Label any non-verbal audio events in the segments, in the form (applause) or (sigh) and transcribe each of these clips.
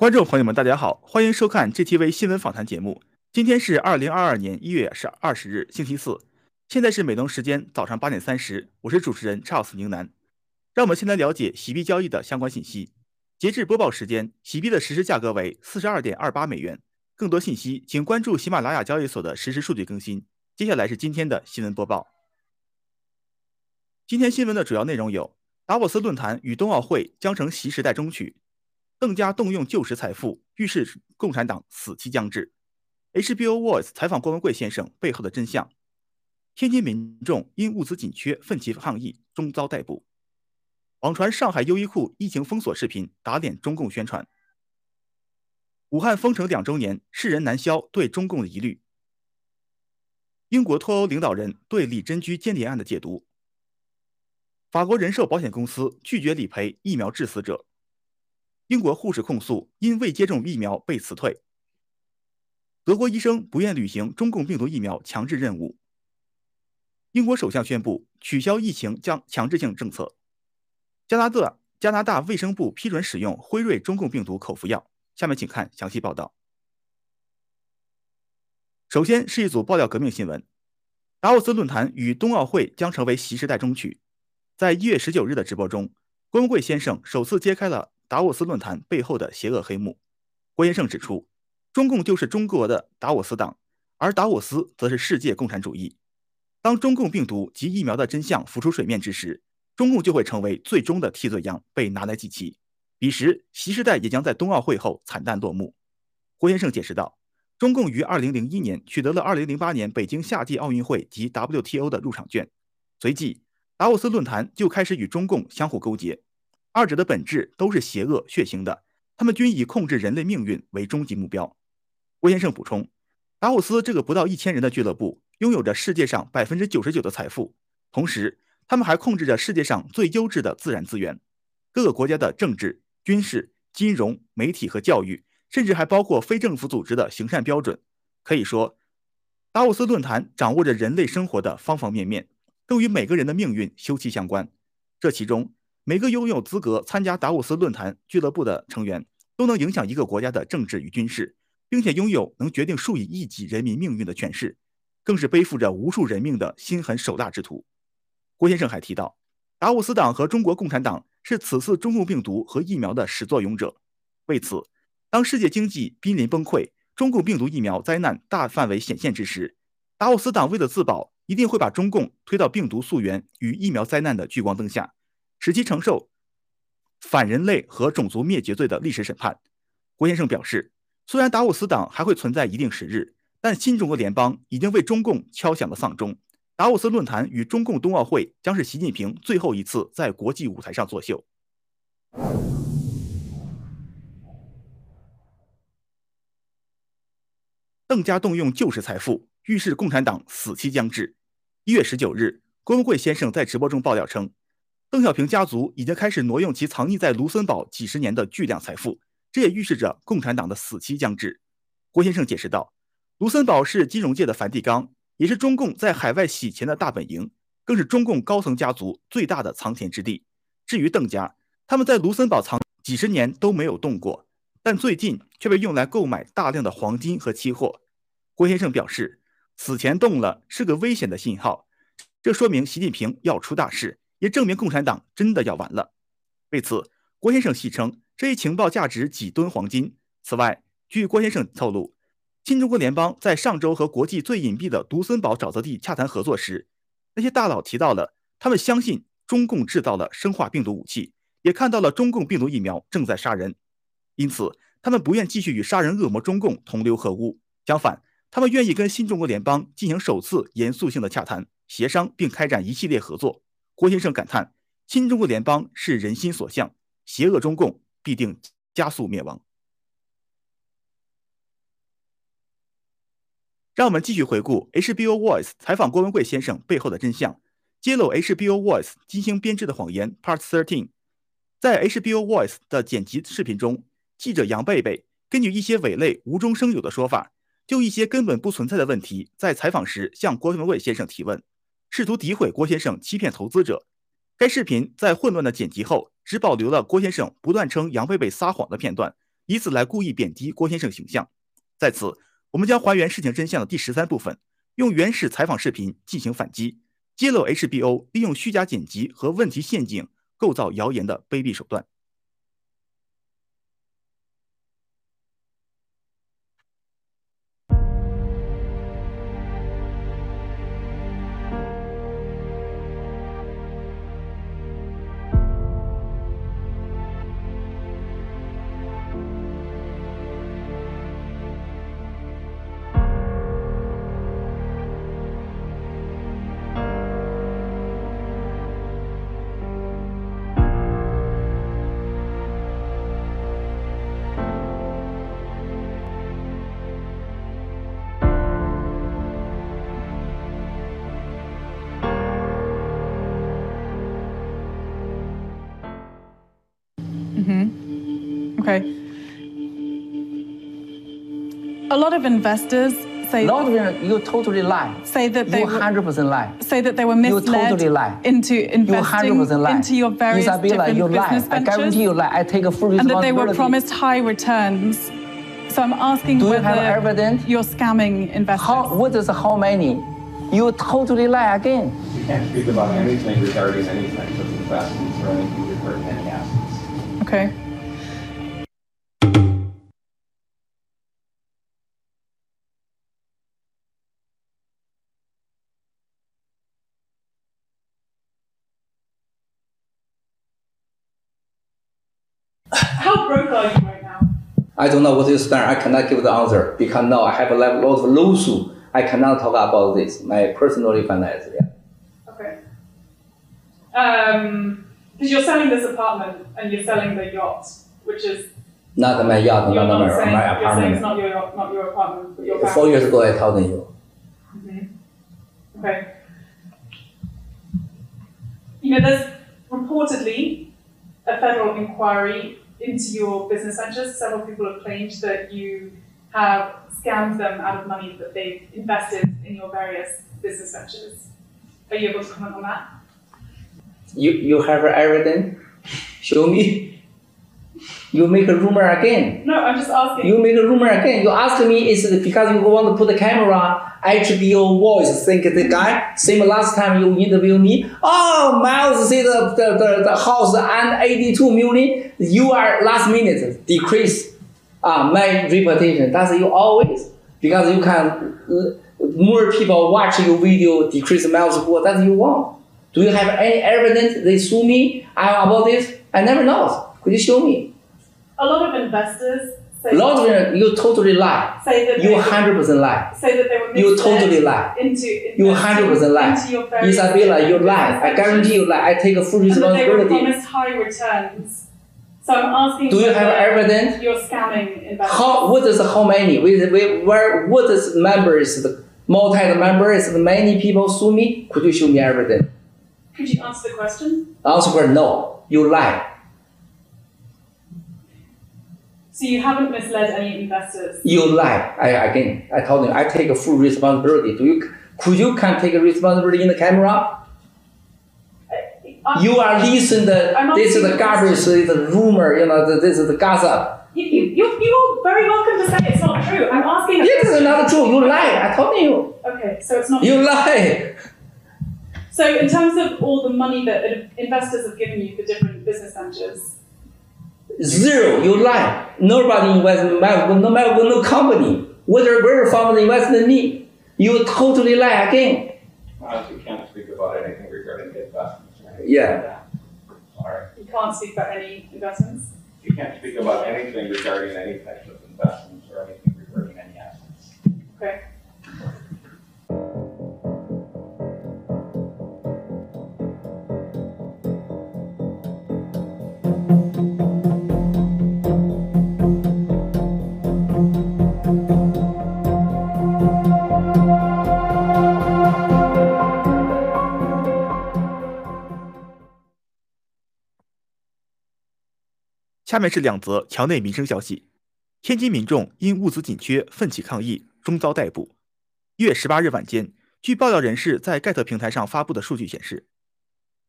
观众朋友们，大家好，欢迎收看 GTV 新闻访谈节目。今天是二零二二年一月十二十日，星期四，现在是美东时间早上八点三十，我是主持人 Charles 宁南。让我们先来了解洗币交易的相关信息。截至播报时间，洗币的实时价格为四十二点二八美元。更多信息，请关注喜马拉雅交易所的实时数据更新。接下来是今天的新闻播报。今天新闻的主要内容有：达沃斯论坛与冬奥会将成习时代中曲。邓家动用旧时财富，预示共产党死期将至。HBO Voice 采访郭文贵先生背后的真相。天津民众因物资紧缺奋起抗议，终遭逮捕。网传上海优衣库疫情封锁视频，打脸中共宣传。武汉封城两周年，世人难消对中共的疑虑。英国脱欧领导人对李珍居间谍案的解读。法国人寿保险公司拒绝理赔疫苗致死者。英国护士控诉因未接种疫苗被辞退。德国医生不愿履行中共病毒疫苗强制任务。英国首相宣布取消疫情将强制性政策。加拿大加拿大卫生部批准使用辉瑞中共病毒口服药。下面请看详细报道。首先是一组爆料革命新闻：达沃斯论坛与冬奥会将成为习时代终曲。在一月十九日的直播中，郭文贵先生首次揭开了。达沃斯论坛背后的邪恶黑幕，郭先生指出，中共就是中国的达沃斯党，而达沃斯则是世界共产主义。当中共病毒及疫苗的真相浮出水面之时，中共就会成为最终的替罪羊，被拿来祭旗。彼时，习时代也将在冬奥会后惨淡落幕。郭先生解释道，中共于二零零一年取得了二零零八年北京夏季奥运会及 WTO 的入场券，随即达沃斯论坛就开始与中共相互勾结。二者的本质都是邪恶血腥的，他们均以控制人类命运为终极目标。郭先生补充，达沃斯这个不到一千人的俱乐部拥有着世界上百分之九十九的财富，同时他们还控制着世界上最优质的自然资源，各个国家的政治、军事、金融、媒体和教育，甚至还包括非政府组织的行善标准。可以说，达沃斯论坛掌握着人类生活的方方面面，都与每个人的命运休戚相关。这其中，每个拥有资格参加达沃斯论坛俱乐部的成员，都能影响一个国家的政治与军事，并且拥有能决定数以亿计人民命运的权势，更是背负着无数人命的心狠手辣之徒。郭先生还提到，达沃斯党和中国共产党是此次中共病毒和疫苗的始作俑者。为此，当世界经济濒临崩溃、中共病毒疫苗灾难大范围显现之时，达沃斯党为了自保，一定会把中共推到病毒溯源与疫苗灾难的聚光灯下。使其承受反人类和种族灭绝罪的历史审判。郭先生表示，虽然达沃斯党还会存在一定时日，但新中国联邦已经为中共敲响了丧钟。达沃斯论坛与中共冬奥会将是习近平最后一次在国际舞台上作秀。邓家动用旧时财富，预示共产党死期将至。一月十九日，郭文贵先生在直播中爆料称。邓小平家族已经开始挪用其藏匿在卢森堡几十年的巨量财富，这也预示着共产党的死期将至。郭先生解释道：“卢森堡是金融界的梵蒂冈，也是中共在海外洗钱的大本营，更是中共高层家族最大的藏钱之地。至于邓家，他们在卢森堡藏几十年都没有动过，但最近却被用来购买大量的黄金和期货。”郭先生表示：“此前动了是个危险的信号，这说明习近平要出大事。”也证明共产党真的要完了。为此，郭先生戏称这一情报价值几吨黄金。此外，据郭先生透露，新中国联邦在上周和国际最隐蔽的卢森堡沼泽地洽谈合作时，那些大佬提到了他们相信中共制造了生化病毒武器，也看到了中共病毒疫苗正在杀人，因此他们不愿继续与杀人恶魔中共同流合污。相反，他们愿意跟新中国联邦进行首次严肃性的洽谈、协商，并开展一系列合作。郭先生感叹：“新中国联邦是人心所向，邪恶中共必定加速灭亡。”让我们继续回顾 HBO Voice 采访郭文贵先生背后的真相，揭露 HBO Voice 精心编织的谎言。Part Thirteen，在 HBO Voice 的剪辑视频中，记者杨贝贝根据一些伪类无中生有的说法，就一些根本不存在的问题，在采访时向郭文贵先生提问。试图诋毁郭先生欺骗投资者。该视频在混乱的剪辑后，只保留了郭先生不断称杨贝贝撒谎的片段，以此来故意贬低郭先生形象。在此，我们将还原事情真相的第十三部分，用原始采访视频进行反击，揭露 HBO 利用虚假剪辑和问题陷阱构造谣言的卑鄙手段。Okay. A lot of investors say lot of them, you totally lie. say that they You were, 100% lie. say that they were misled. You misled totally lie. into investing. You 100% lie. into your various Isabella, different you lie. business I guarantee you lie. I take a full and that they were promised high returns. So I'm asking Do you whether have evidence? you're scamming investors. How, what is how many? You totally lie again. You can't speak about anything regarding any types of investments or anything regarding any assets. Okay. How broke are you right now? I don't know what you stand. I cannot give the answer because now I have a lot of lawsuit. I cannot talk about this. My personally finance. Yeah. Okay. Um, because you're selling this apartment and you're selling the yacht, which is Not my yard, not not my, saying my apartment. it's not your not your apartment, but your Four years ago, I told you. Okay. You know, there's reportedly a federal inquiry into your business ventures. Several people have claimed that you have scammed them out of money that they've invested in your various business ventures. Are you able to comment on that? You you have evidence? Show me. You make a rumor again. No, I'm just asking. You make a rumor again. You ask me is it because you want to put the camera, HBO voice, think the guy, same last time you interview me. Oh, Miles see the, the, the, the house and 82 million. You are last minute decrease uh, my reputation. That's you always. Because you can, uh, more people watch your video, decrease Miles score. That's you want. Do you have any evidence they sue me about this? I never know. Could you show me? A lot of investors say, A lot of them, you totally lie. say that You they, 100% lie. say that they were You totally lie. into You investing 100% lie. into your Isabella, you lie. I guarantee you lie. I take a full and that they were responsibility. promised high returns. So I'm asking Do you have evidence? You're scamming investors. How, what is how many? With, with, where, what is members, the multi members, many people sue me? Could you show me evidence? Could you answer the question? Answer no. You lie. So you haven't misled any investors. You lie. I, again, I told you, I take a full responsibility. Do you, could you can take a responsibility in the camera? Uh, You are listening the, I'm this is the a garbage, question. the rumor, you know, this is the gossip. You, you, you, you're very welcome to say it's not true. I'm asking. a This is not true. You lie. I told you. Okay, so it's not. You lie. So in terms of all the money that investors have given you for different business ventures, Zero. You lie. Nobody invests in Melbourne, no Melbourne, no company. Whether where from the investment me. You totally lie again. Honestly, can't speak about anything regarding the investments. or Yeah. like. Sorry. you can't speak about any investments. You can't speak about anything regarding any types of investments or anything regarding any assets. Okay. 下面是两则桥内民生消息：天津民众因物资紧缺奋起抗议，终遭逮捕。一月十八日晚间，据爆料人士在盖特平台上发布的数据显示，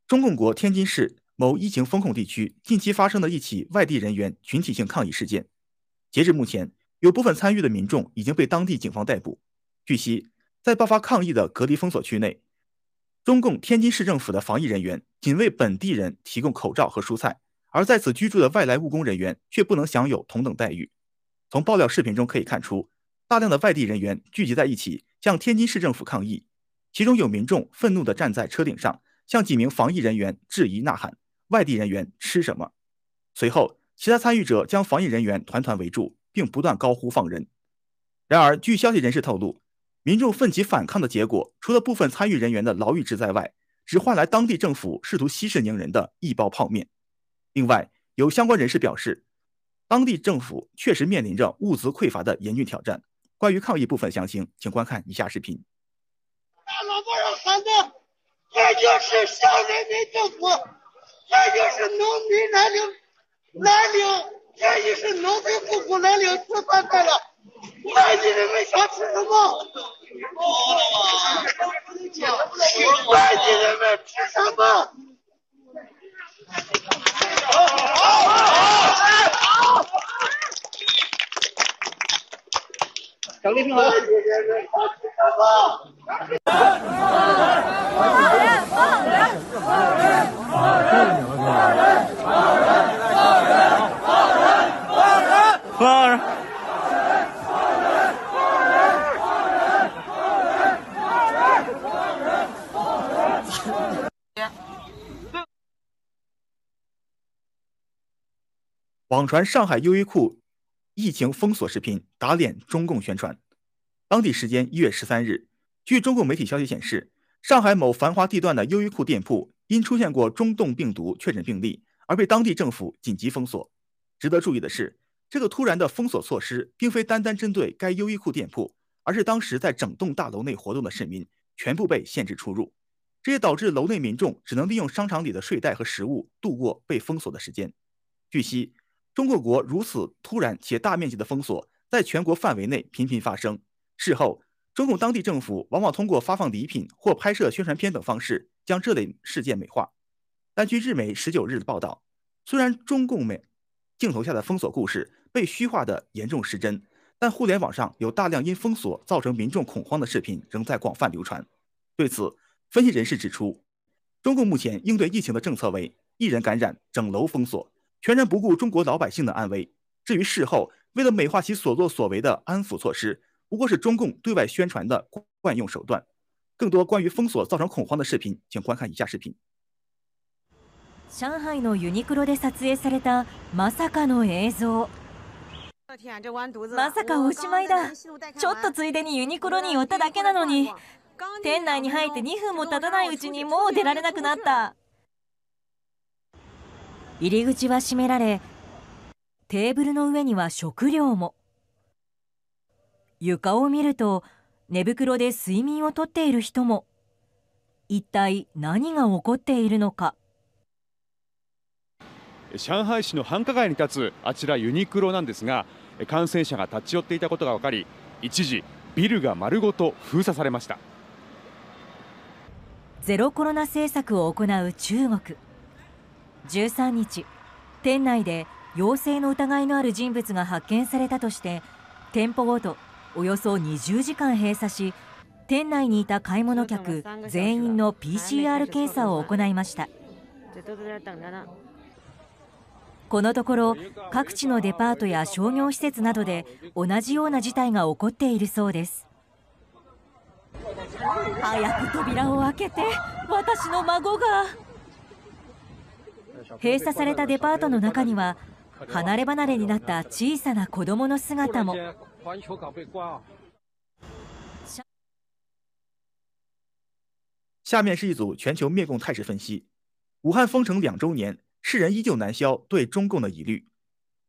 中共国天津市某疫情风控地区近期发生的一起外地人员群体性抗议事件，截至目前，有部分参与的民众已经被当地警方逮捕。据悉，在爆发抗议的隔离封锁区内，中共天津市政府的防疫人员仅为本地人提供口罩和蔬菜，而在此居住的外来务工人员却不能享有同等待遇。从爆料视频中可以看出，大量的外地人员聚集在一起向天津市政府抗议，其中有民众愤怒地站在车顶上，向几名防疫人员质疑呐喊：“外地人员吃什么？”随后，其他参与者将防疫人员团团围住，并不断高呼放人。然而，据消息人士透露，民众奋起反抗的结果，除了部分参与人员的牢狱之灾外，只换来当地政府试图息事宁人的一包泡面。另外，有相关人士表示，当地政府确实面临着物资匮乏的严峻挑战。关于抗议部分详情，请观看以下视频。大老板人喊的，这就是小人民政府，这就是农民来领来领，这就是农村户口来领吃饭来了。外地人们想吃什么？外地人们吃什么？小丽平好。外地人们想吃什么？网传上海优衣库疫情封锁视频，打脸中共宣传。当地时间一月十三日，据中共媒体消息显示，上海某繁华地段的优衣库店铺因出现过中东病毒确诊病例，而被当地政府紧急封锁。值得注意的是，这个突然的封锁措施并非单单针对该优衣库店铺，而是当时在整栋大楼内活动的市民全部被限制出入。这也导致楼内民众只能利用商场里的睡袋和食物度过被封锁的时间。据悉，中国国如此突然且大面积的封锁，在全国范围内频频发生。事后，中共当地政府往往通过发放礼品或拍摄宣传片等方式，将这类事件美化。但据日媒十九日的报道，虽然中共美镜头下的封锁故事被虚化的严重失真，但互联网上有大量因封锁造成民众恐慌的视频仍在广泛流传。对此，分析人士指出，中共目前应对疫情的政策为一人感染整楼封锁，全然不顾中国老百姓的安危。至于事后为了美化其所作所为的安抚措施，不过是中共对外宣传的惯用手段。更多关于封锁造成恐慌的视频，请观看以下视频。上海のユニクロで撮影されたまさかの映像まさかおしまいだちょっとついでにユニクロに寄っただけなのに店内に入って2分も経たないうちにもう出られなくなった 入り口は閉められテーブルの上には食料も。床を見ると寝袋で睡眠をとっている人も。一体何が起こっているのか。上海市の繁華街に立つあちらユニクロなんですが感染者が立ち寄っていたことが分かり一時ビルが丸ごと封鎖されました。ゼロコロナ政策を行う中国13日店内で陽性の疑いのある人物が発見されたとして店舗ごとおよそ20時間閉鎖し店内にいた買い物客全員の PCR 検査を行いました。このところ各地のデパートや商業施設などで同じような事態が起こっているそうです。早く扉を開けて私の孫が閉鎖されたデパートの中には離れ離れになった小さな子供の姿も下面是一组全球灭共态势分析。武汉封城两周年，世人依旧难消对中共的疑虑。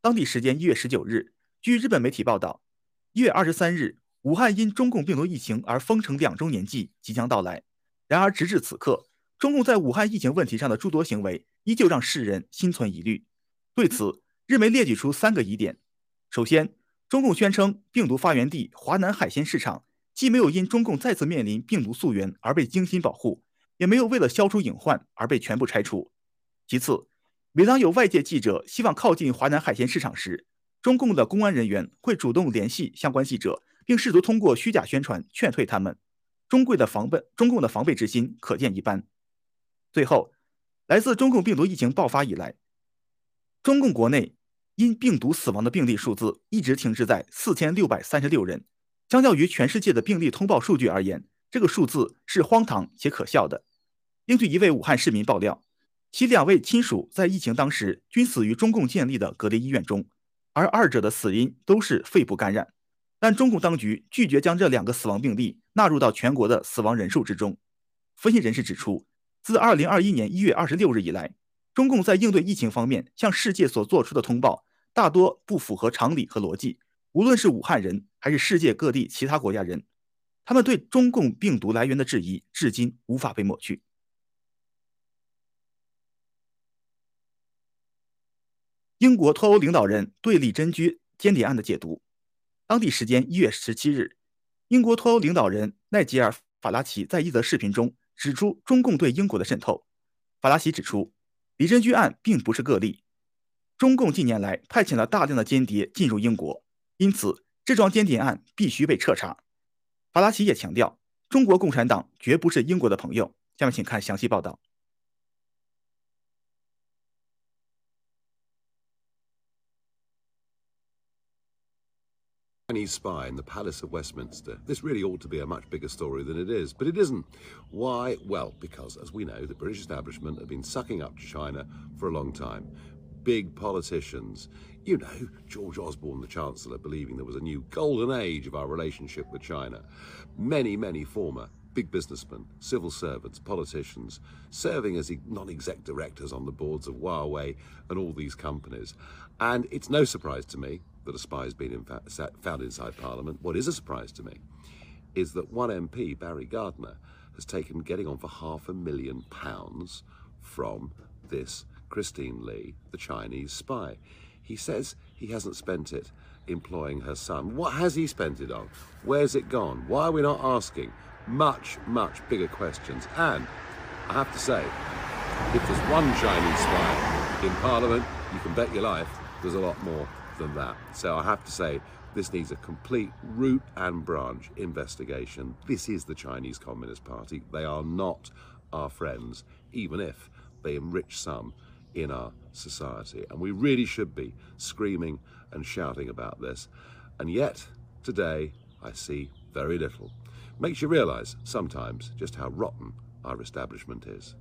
当地时间一月十九日，据日本媒体报道，一月二十三日，武汉因中共病毒疫情而封城两周年季即将到来。然而，直至此刻， 中共在武汉疫情问题上的诸多行为依旧让世人心存疑虑。对此，日媒列举出三个疑点：首先，中共宣称病毒发源地华南海鲜市场既没有因中共再次面临病毒溯源而被精心保护，也没有为了消除隐患而被全部拆除。其次，每当有外界记者希望靠近华南海鲜市场时，中共的公安人员会主动联系相关记者，并试图通过虚假宣传劝退他们。中共的防备，中共的防备之心可见一斑。最后，来自中共病毒疫情爆发以来，中共国内因病毒死亡的病例数字一直停滞在四千六百三十六人。相较于全世界的病例通报数据而言，这个数字是荒唐且可笑的。根据一位武汉市民爆料，其两位亲属在疫情当时均死于中共建立的隔离医院中，而二者的死因都是肺部感染。但中共当局拒绝将这两个死亡病例纳入到全国的死亡人数之中。分析人士指出，自2021年1月26日以来，中共在应对疫情方面向世界所做出的通报大多不符合常理和逻辑。无论是武汉人还是世界各地其他国家人，他们对中共病毒来源的质疑至今无法被抹去。英国脱欧领导人对李珍居间谍案的解读。当地时间一月十七日，英国脱欧领导人奈吉尔·法拉奇在一则视频中指出中共对英国的渗透。法拉奇指出，李珍居案并不是个例，中共近年来派遣了大量的间谍进入英国。因此，这桩间谍案必须被彻查。法拉奇也强调，中国共产党绝不是英国的朋友。下面请看详细报道。Chinese spy in the Palace of Westminster. This really ought to be a much bigger story than it is, but it isn't. Why? Well, because, as we know, the British establishment have been sucking up to China for a long time. Big politicians, you know, George Osborne, the Chancellor, believing there was a new golden age of our relationship with China. Many, many former big businessmen, civil servants, politicians, serving as non exec directors on the boards of Huawei and all these companies. And it's no surprise to me that a spy has been found inside Parliament. What is a surprise to me is that one MP, Barry Gardner, has taken getting on for half a million pounds from this Christine Lee, the Chinese spy. He says he hasn't spent it employing her son. What has he spent it on? Where's it gone? Why are we not asking much, much bigger questions? And I have to say, if there's one Chinese spy in Parliament, you can bet your life there's a lot more than that. So I have to say, this needs a complete root and branch investigation. This is the Chinese Communist Party. They are not our friends, even if they enrich some in our society. And we really should be screaming and shouting about this. And yet, today, I see very little. Makes you realize sometimes just how rotten our establishment is.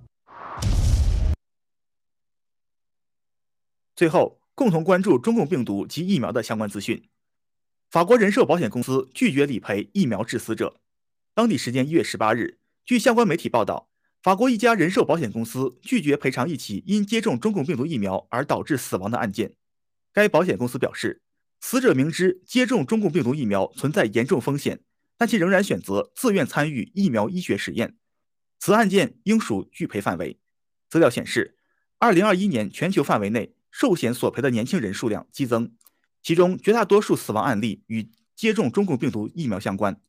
最后，共同关注中共病毒及疫苗的相关资讯。法国人寿保险公司拒绝理赔疫苗致死者。当地时间一月十八日，据相关媒体报道。法国一家人寿保险公司拒绝赔偿一起因接种中共病毒疫苗而导致死亡的案件。该保险公司表示，死者明知接种中共病毒疫苗存在严重风险，但其仍然选择自愿参与疫苗医学实验。此案件应属拒赔范围。资料显示，2021年全球范围内寿险索赔的年轻人数量激增，其中绝大多数死亡案例与接种中共病毒疫苗相关。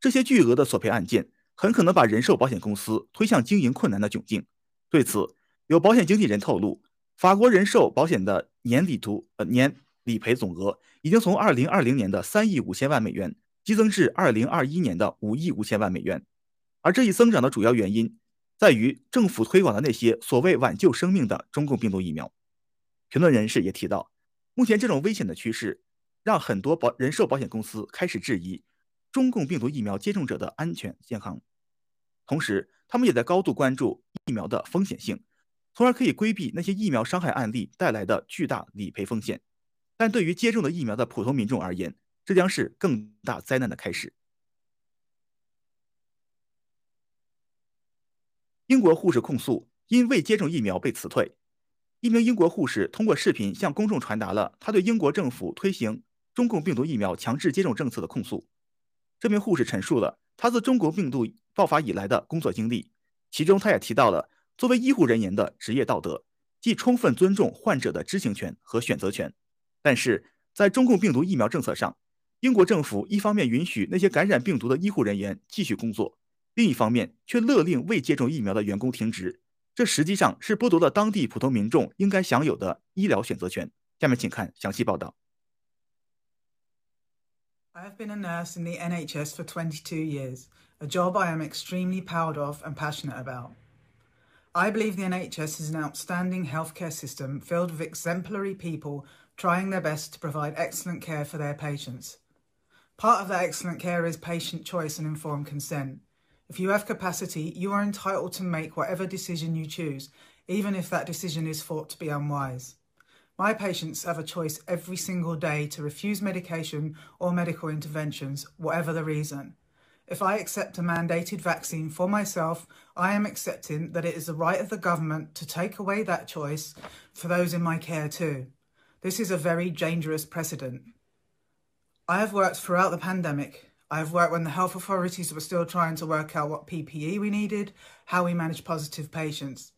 这些巨额的索赔案件。很可能把人寿保险公司推向经营困难的窘境。对此，有保险经纪人透露，法国人寿保险的年理图呃年理赔总额已经从2020年的3亿5千万美元激增至2021年的5亿5千万美元。而这一增长的主要原因在于政府推广的那些所谓挽救生命的中共病毒疫苗。评论人士也提到，目前这种危险的趋势让很多保人寿保险公司开始质疑。中共病毒疫苗接种者的安全健康，同时，他们也在高度关注疫苗的风险性，从而可以规避那些疫苗伤害案例带来的巨大理赔风险。但对于接种的疫苗的普通民众而言，这将是更大灾难的开始。英国护士控诉因未接种疫苗被辞退。一名英国护士通过视频向公众传达了他对英国政府推行中共病毒疫苗强制接种政策的控诉。这名护士陈述了他自中国病毒爆发以来的工作经历，其中他也提到了作为医护人员的职业道德，即充分尊重患者的知情权和选择权。但是在中共病毒疫苗政策上，英国政府一方面允许那些感染病毒的医护人员继续工作，另一方面却勒令未接种疫苗的员工停职。这实际上是剥夺了当地普通民众应该享有的医疗选择权。下面请看详细报道。 I have been a nurse in the NHS for 22 years, a job I am extremely proud of and passionate about. I believe the NHS is an outstanding healthcare system filled with exemplary people trying their best to provide excellent care for their patients. Part of that excellent care is patient choice and informed consent. if you have capacity, you are entitled to make whatever decision you choose, even if that decision is thought to be unwise. My patients have a choice every single day to refuse medication or medical interventions, whatever the reason. If I accept a mandated vaccine for myself, I am accepting that it is the right of the government to take away that choice for those in my care too. This is a very dangerous precedent. I have worked throughout the pandemic. I have worked when the health authorities were still trying to work out what PPE we needed, how we manage positive patients.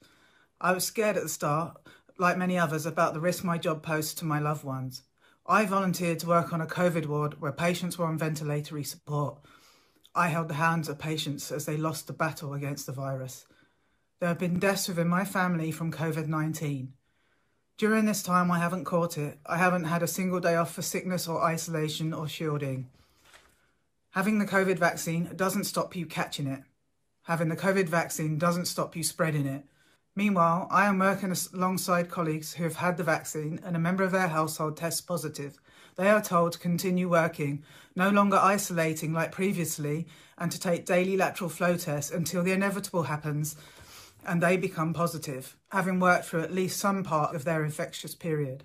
I was scared at the start, like many others, about the risk my job posed to my loved ones. I volunteered to work on a COVID ward where patients were on ventilatory support. I held the hands of patients as they lost the battle against the virus. There have been deaths within my family from COVID 19. During this time, I haven't caught it. I haven't had a single day off for sickness or isolation or shielding. Having the COVID vaccine doesn't stop you catching it. Having the COVID vaccine doesn't stop you spreading it. Meanwhile, I am working alongside colleagues who have had the vaccine and a member of their household tests positive. They are told to continue working, no longer isolating like previously, and to take daily lateral flow tests until the inevitable happens and they become positive, having worked through at least some part of their infectious period.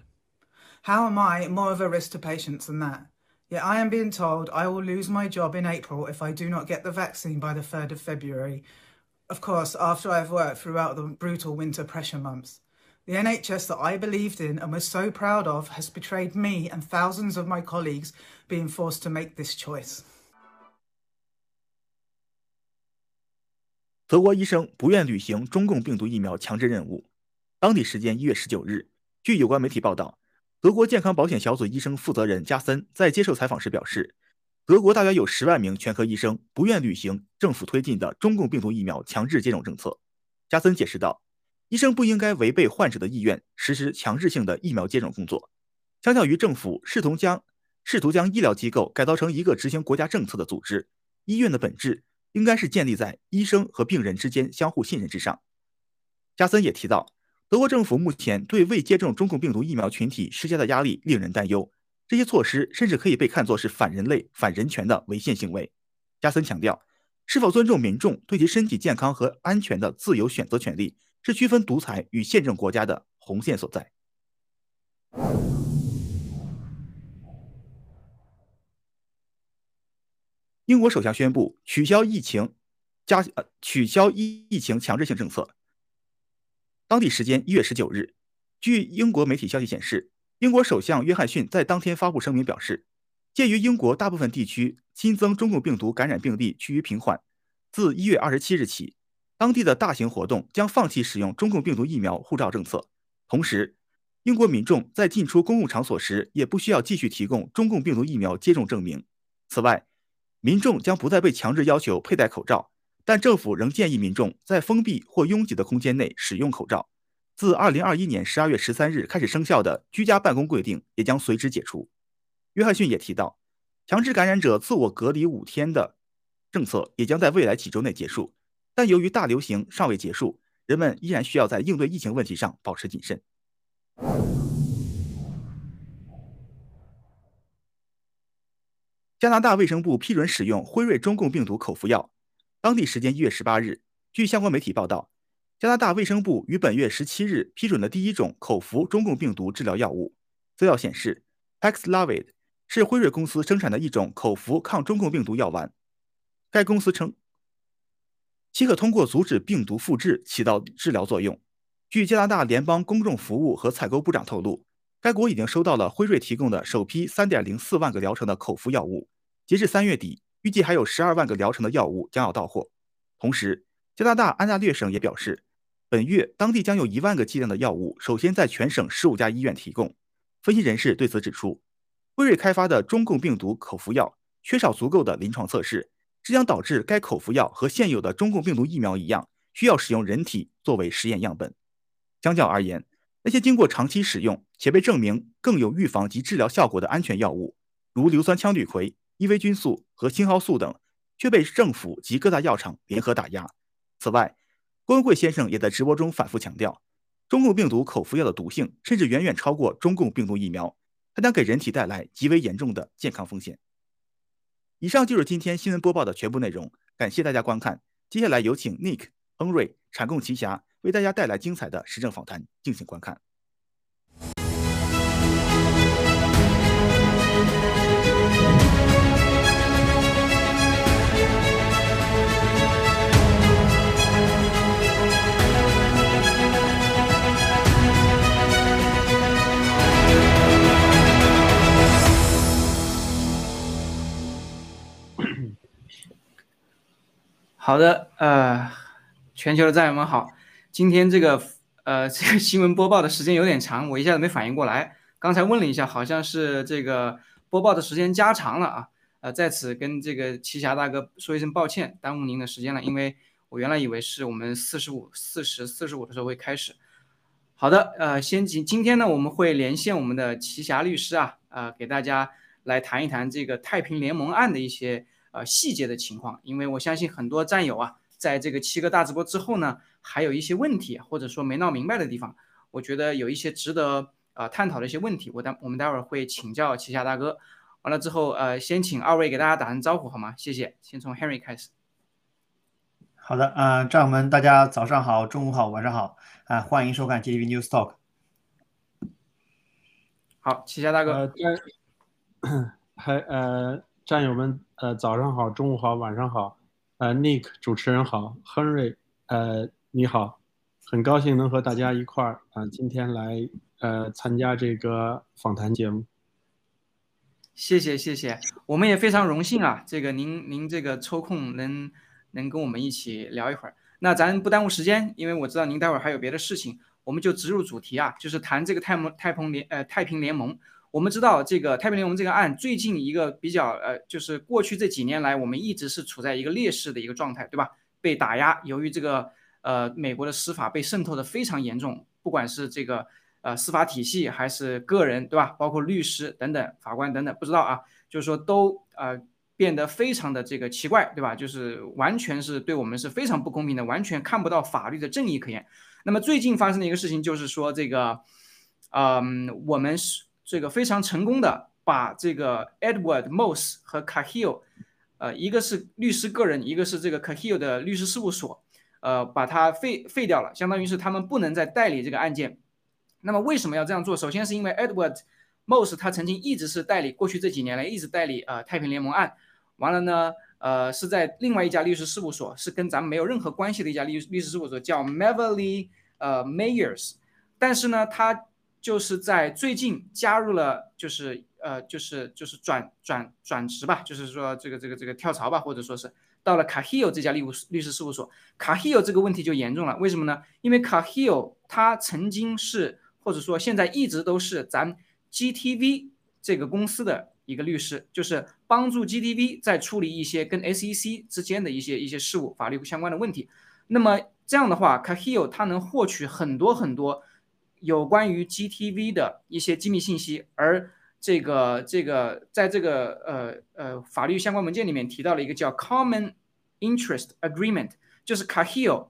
How am I more of a risk to patients than that? Yet I am being told I will lose my job in April if I do not get the vaccine by the 3rd of February. Of course, after I have worked throughout the brutal winter pressure months. The NHS that I believed in and was so proud of has betrayed me and thousands of my colleagues being forced to make this choice. 德国医生不愿履行中共病毒疫苗强制任务。当地时间一月十九日，据有关媒体报道， 德国健康保险小组医生负责人加森在接受采访时表示，德国大约有十万名全科医生不愿履行政府推进的中共病毒疫苗强制接种政策。加森解释道，医生不应该违背患者的意愿实施强制性的疫苗接种工作。相较于政府试图将试图将医疗机构改造成一个执行国家政策的组织，医院的本质。应该是建立在医生和病人之间相互信任之上。加森也提到，德国政府目前对未接种中共病毒疫苗群体施加的压力令人担忧，这些措施甚至可以被看作是反人类、反人权的违宪行为。加森强调，是否尊重民众对其身体健康和安全的自由选择权利，是区分独裁与宪政国家的红线所在。英国首相宣布取消疫情加呃取消疫疫情强制性政策。当地时间一月十九日，据英国媒体消息显示，英国首相约翰逊在当天发布声明表示，鉴于英国大部分地区新增中共病毒感染病例趋于平缓，自一月二十七日起，当地的大型活动将放弃使用中共病毒疫苗护照政策。同时，英国民众在进出公共场所时也不需要继续提供中共病毒疫苗接种证明。此外，民众将不再被强制要求佩戴口罩，但政府仍建议民众在封闭或拥挤的空间内使用口罩。自2021年12月13日开始生效的居家办公规定也将随之解除。约翰逊也提到，强制感染者自我隔离五天的政策也将在未来几周内结束，但由于大流行尚未结束，人们依然需要在应对疫情问题上保持谨慎。加拿大卫生部批准使用辉瑞中共病毒口服药。当地时间一月十八日，据相关媒体报道，加拿大卫生部于本月十七日批准了第一种口服中共病毒治疗药物。资料显示，Paxlovid 是辉瑞公司生产的一种口服抗中共病毒药丸。该公司称，其可通过阻止病毒复制起到治疗作用。据加拿大联邦公众服务和采购部长透露。该国已经收到了辉瑞提供的首批3.04万个疗程的口服药物，截至三月底，预计还有12万个疗程的药物将要到货。同时，加拿大安大略省也表示，本月当地将有一万个剂量的药物首先在全省15家医院提供。分析人士对此指出，辉瑞开发的中共病毒口服药缺少足够的临床测试，这将导致该口服药和现有的中共病毒疫苗一样，需要使用人体作为实验样本。相较而言，那些经过长期使用且被证明更有预防及治疗效果的安全药物，如硫酸羟氯喹，伊维菌素和青蒿素等，却被政府及各大药厂联合打压。此外，郭文贵先生也在直播中反复强调，中共病毒口服药的毒性甚至远远超过中共病毒疫苗，它将给人体带来极为严重的健康风险。以上就是今天新闻播报的全部内容，感谢大家观看。接下来有请 Nick、亨瑞、产供奇侠为大家带来精彩的时政访谈，敬请观看。好的，呃，全球的战友们好，今天这个呃 (laughs) 这个新闻播报的时间有点长，我一下子没反应过来。刚才问了一下，好像是这个播报的时间加长了啊，呃，在此跟这个奇侠大哥说一声抱歉，耽误您的时间了，因为我原来以为是我们四十五、四十四十五的时候会开始。好的，呃，先今今天呢，我们会连线我们的奇侠律师啊，呃，给大家来谈一谈这个太平联盟案的一些。呃，细节的情况，因为我相信很多战友啊，在这个七个大直播之后呢，还有一些问题，或者说没闹明白的地方，我觉得有一些值得呃探讨的一些问题，我待我们待会儿会请教旗下大哥。完了之后，呃，先请二位给大家打声招呼好吗？谢谢。先从 Henry 开始。好的，嗯，战友们，大家早上好，中午好，晚上好，啊，欢迎收看 GTV News Talk。好，旗下大哥。呃，(coughs) 还呃。战友们，呃，早上好，中午好，晚上好，呃，Nick 主持人好，亨瑞，呃，你好，很高兴能和大家一块儿啊，今天来呃参加这个访谈节目。谢谢谢谢，我们也非常荣幸啊，这个您您这个抽空能能跟我们一起聊一会儿。那咱不耽误时间，因为我知道您待会儿还有别的事情，我们就直入主题啊，就是谈这个太盟太平联呃太平联盟。我们知道这个太平联盟这个案，最近一个比较呃，就是过去这几年来，我们一直是处在一个劣势的一个状态，对吧？被打压，由于这个呃美国的司法被渗透的非常严重，不管是这个呃司法体系还是个人，对吧？包括律师等等，法官等等，不知道啊，就是说都呃变得非常的这个奇怪，对吧？就是完全是对我们是非常不公平的，完全看不到法律的正义可言。那么最近发生的一个事情就是说这个，嗯，我们是。这个非常成功的把这个 Edward Moss 和 Cahill，呃，一个是律师个人，一个是这个 Cahill 的律师事务所，呃，把它废废掉了，相当于是他们不能再代理这个案件。那么为什么要这样做？首先是因为 Edward Moss 他曾经一直是代理，过去这几年来一直代理呃太平联盟案，完了呢，呃，是在另外一家律师事务所，是跟咱们没有任何关系的一家律律师事务所，叫 Maverly 呃 Mayers，但是呢，他。就是在最近加入了，就是呃，就是就是转转转职吧，就是说这个这个这个跳槽吧，或者说是到了卡希尔这家律务律师事务所。卡希尔这个问题就严重了，为什么呢？因为卡希尔他曾经是，或者说现在一直都是咱 GTV 这个公司的一个律师，就是帮助 GTV 在处理一些跟 SEC 之间的一些一些事务、法律相关的问题。那么这样的话，卡希尔他能获取很多很多。有关于 GTV 的一些机密信息，而这个这个在这个呃呃法律相关文件里面提到了一个叫 Common Interest Agreement，就是 Cahill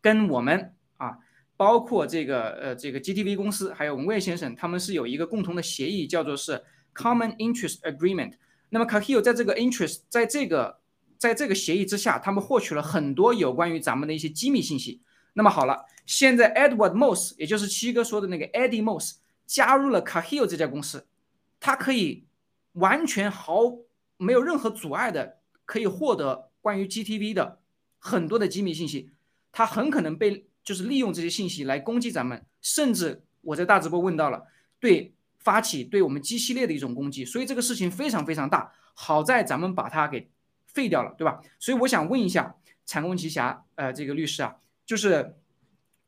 跟我们啊，包括这个呃这个 GTV 公司还有文贵先生，他们是有一个共同的协议，叫做是 Common Interest Agreement。那么 Cahill 在这个 interest 在这个在这个协议之下，他们获取了很多有关于咱们的一些机密信息。那么好了。现在 Edward Moss，也就是七哥说的那个 Eddie Moss，加入了 Cahill 这家公司，他可以完全毫没有任何阻碍的可以获得关于 GTV 的很多的机密信息，他很可能被就是利用这些信息来攻击咱们，甚至我在大直播问到了，对发起对我们 G 系列的一种攻击，所以这个事情非常非常大。好在咱们把它给废掉了，对吧？所以我想问一下产工奇侠，呃，这个律师啊，就是。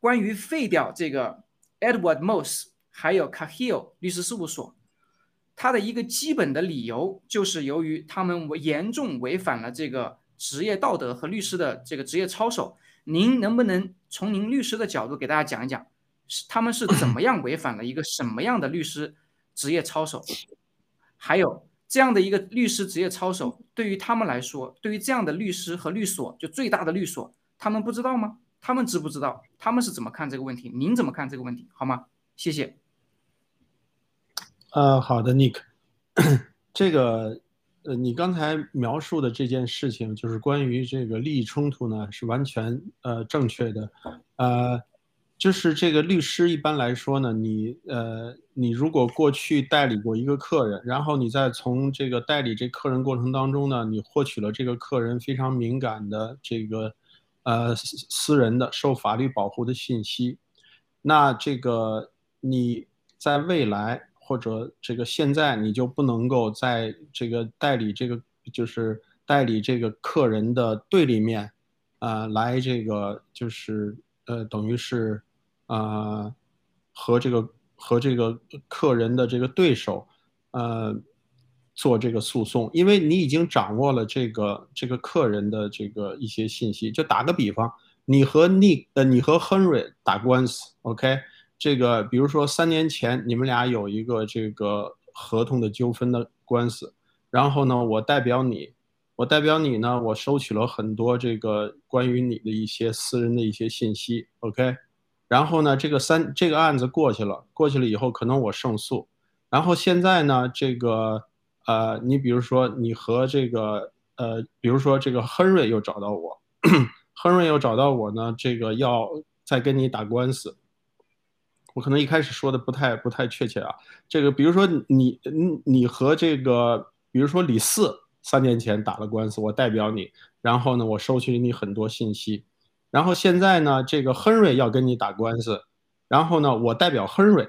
关于废掉这个 Edward Moss 还有 Cahill 律师事务所，他的一个基本的理由就是由于他们严重违反了这个职业道德和律师的这个职业操守。您能不能从您律师的角度给大家讲一讲，是他们是怎么样违反了一个什么样的律师职业操守？还有这样的一个律师职业操守，对于他们来说，对于这样的律师和律所，就最大的律所，他们不知道吗？他们知不知道？他们是怎么看这个问题？您怎么看这个问题？好吗？谢谢。呃，好的，Nick，这个呃，你刚才描述的这件事情，就是关于这个利益冲突呢，是完全呃正确的，呃。就是这个律师一般来说呢，你呃，你如果过去代理过一个客人，然后你再从这个代理这客人过程当中呢，你获取了这个客人非常敏感的这个呃私人的受法律保护的信息，那这个你在未来或者这个现在你就不能够在这个代理这个就是代理这个客人的对立面啊来这个就是呃等于是。啊，和这个和这个客人的这个对手，呃，做这个诉讼，因为你已经掌握了这个这个客人的这个一些信息。就打个比方，你和 ni 呃，你和 Henry 打官司，OK，这个比如说三年前你们俩有一个这个合同的纠纷的官司，然后呢，我代表你，我代表你呢，我收取了很多这个关于你的一些私人的一些信息，OK。然后呢，这个三这个案子过去了，过去了以后，可能我胜诉。然后现在呢，这个呃，你比如说你和这个呃，比如说这个亨瑞又找到我，亨瑞又找到我呢，这个要再跟你打官司。我可能一开始说的不太不太确切啊。这个比如说你你你和这个，比如说李四三年前打了官司，我代表你，然后呢，我收取你很多信息。然后现在呢，这个亨瑞要跟你打官司，然后呢，我代表亨瑞，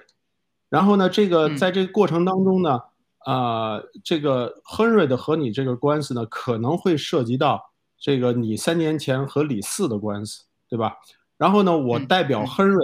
然后呢，这个在这个过程当中呢，啊，这个亨瑞的和你这个官司呢，可能会涉及到这个你三年前和李四的官司，对吧？然后呢，我代表亨瑞，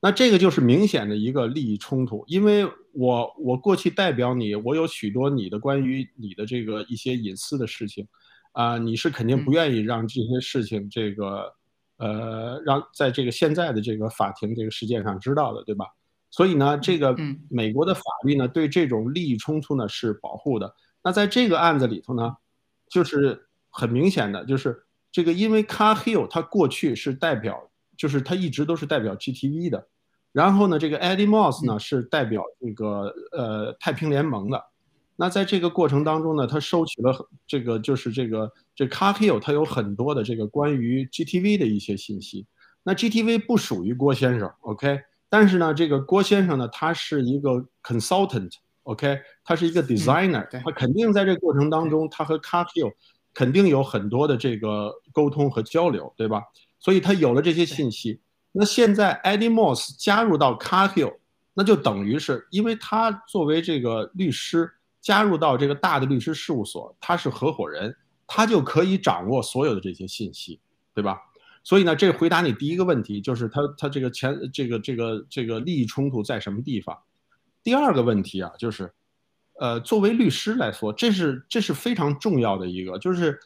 那这个就是明显的一个利益冲突，因为我我过去代表你，我有许多你的关于你的这个一些隐私的事情。啊，你是肯定不愿意让这些事情，这个，呃，让在这个现在的这个法庭这个事件上知道的，对吧？所以呢，这个美国的法律呢，对这种利益冲突呢是保护的。那在这个案子里头呢，就是很明显的，就是这个，因为 Car Hill 他过去是代表，就是他一直都是代表 GTV 的，然后呢，这个 Eddie Moss 呢是代表这个呃太平联盟的。那在这个过程当中呢，他收取了这个就是这个这 Car Hill，他有很多的这个关于 GTV 的一些信息。那 GTV 不属于郭先生，OK？但是呢，这个郭先生呢，他是一个 consultant，OK？他是一个 designer，他肯定在这个过程当中，他和 Car Hill 肯定有很多的这个沟通和交流，对吧？所以他有了这些信息。那现在 Eddie Moss 加入到 Car Hill，那就等于是因为他作为这个律师。加入到这个大的律师事务所，他是合伙人，他就可以掌握所有的这些信息，对吧？所以呢，这回答你第一个问题，就是他他这个钱这个这个这个利益冲突在什么地方？第二个问题啊，就是，呃，作为律师来说，这是这是非常重要的一个，就是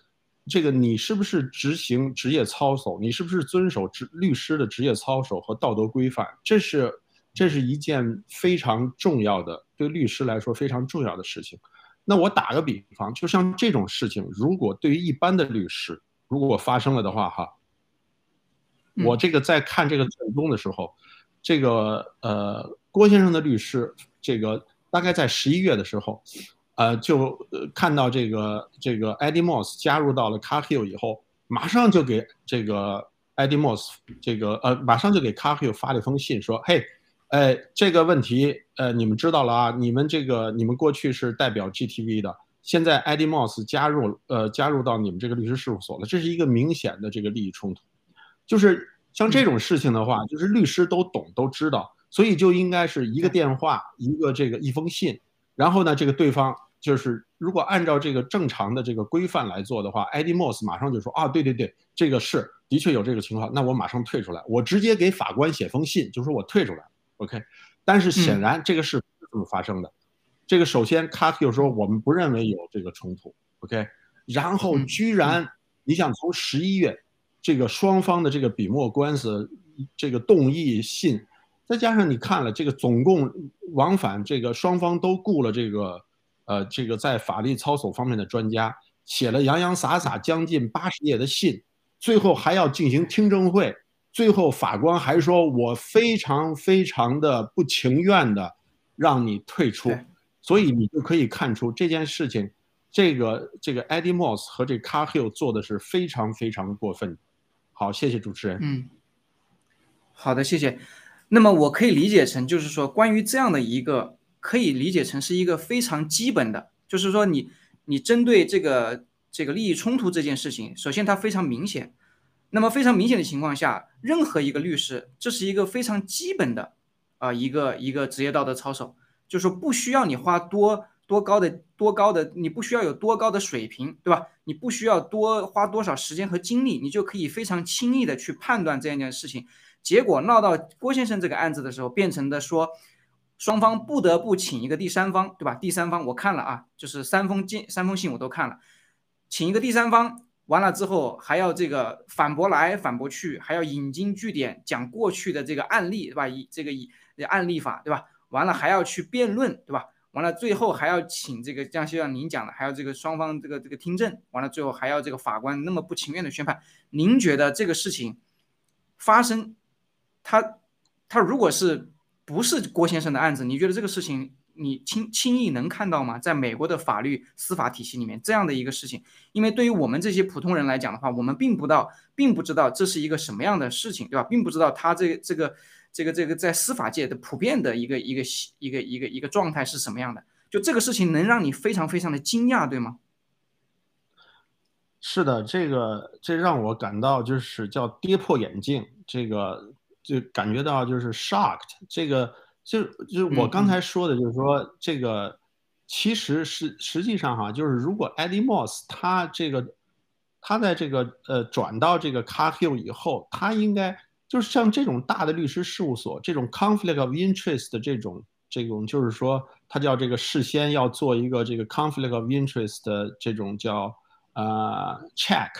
这个你是不是执行职业操守，你是不是遵守职律师的职业操守和道德规范，这是。这是一件非常重要的，对律师来说非常重要的事情。那我打个比方，就像这种事情，如果对于一般的律师，如果发生了的话，哈，我这个在看这个最终的时候，这个呃郭先生的律师，这个大概在十一月的时候，呃就看到这个这个 Eddie Moss 加入到了 Car Hill 以后，马上就给这个 Eddie Moss 这个呃马上就给 Car Hill 发了一封信，说嘿。哎，这个问题，呃，你们知道了啊？你们这个，你们过去是代表 GTV 的，现在 Eddie Moss 加入，呃，加入到你们这个律师事务所了，这是一个明显的这个利益冲突。就是像这种事情的话，就是律师都懂都知道，所以就应该是一个电话，一个这个一封信，然后呢，这个对方就是如果按照这个正常的这个规范来做的话，Eddie Moss 马上就说啊，对对对，这个是的确有这个情况，那我马上退出来，我直接给法官写封信，就说我退出来。OK，但是显然这个事不是这么发生的？这个首先 c a 说我们不认为有这个冲突。OK，然后居然你想从十一月这个双方的这个笔墨官司，这个动议信，再加上你看了这个总共往返这个双方都雇了这个呃，这个在法律操守方面的专家，写了洋洋洒洒将近八十页的信，最后还要进行听证会，最后法官还说我非常非常的不情愿的让你退出，所以你就可以看出这件事情，这个这个 Eddie Moss 和这 Carhill 做的是非常非常过分。好，谢谢主持人。嗯，好的，谢谢。那么我可以理解成，就是说，关于这样的一个，可以理解成是一个非常基本的，就是说，你你针对这个这个利益冲突这件事情，首先它非常明显。那么非常明显的情况下，任何一个律师，这是一个非常基本的啊一个一个职业道德操守，就是说不需要你花多多高的多高的，你不需要有多高的水平，对吧？你不需要多花多少时间和精力，你就可以非常轻易的去判断这样一件事情。结果闹到郭先生这个案子的时候，变成的说，双方不得不请一个第三方，对吧？第三方我看了啊，就是三封信，三封信我都看了，请一个第三方，完了之后还要这个反驳来反驳去，还要引经据典讲过去的这个案例，对吧？以这个以案例法，对吧？完了还要去辩论，对吧？完了最后还要请这个，像就像您讲的，还要这个双方这个这个听证，完了最后还要这个法官那么不情愿的宣判，您觉得这个事情发生？他他如果是不是郭先生的案子，你觉得这个事情你轻轻易能看到吗？在美国的法律司法体系里面，这样的一个事情，因为对于我们这些普通人来讲的话，我们并不到，并不知道这是一个什么样的事情，对吧？并不知道他这这个这个这个在司法界的普遍的一个一个一个一个一个状态是什么样的？就这个事情能让你非常非常的惊讶，对吗？是的，这个这让我感到就是叫跌破眼镜，这个。就感觉到就是 shocked，这个就就是我刚才说的，就是说这个其实是实际上哈，就是如果 Eddie Moss 他这个他在这个呃转到这个 Carhill 以后，他应该就是像这种大的律师事务所，这种 conflict of interest 的这种这种，就是说它叫这个事先要做一个这个 conflict of interest 的这种叫呃 check，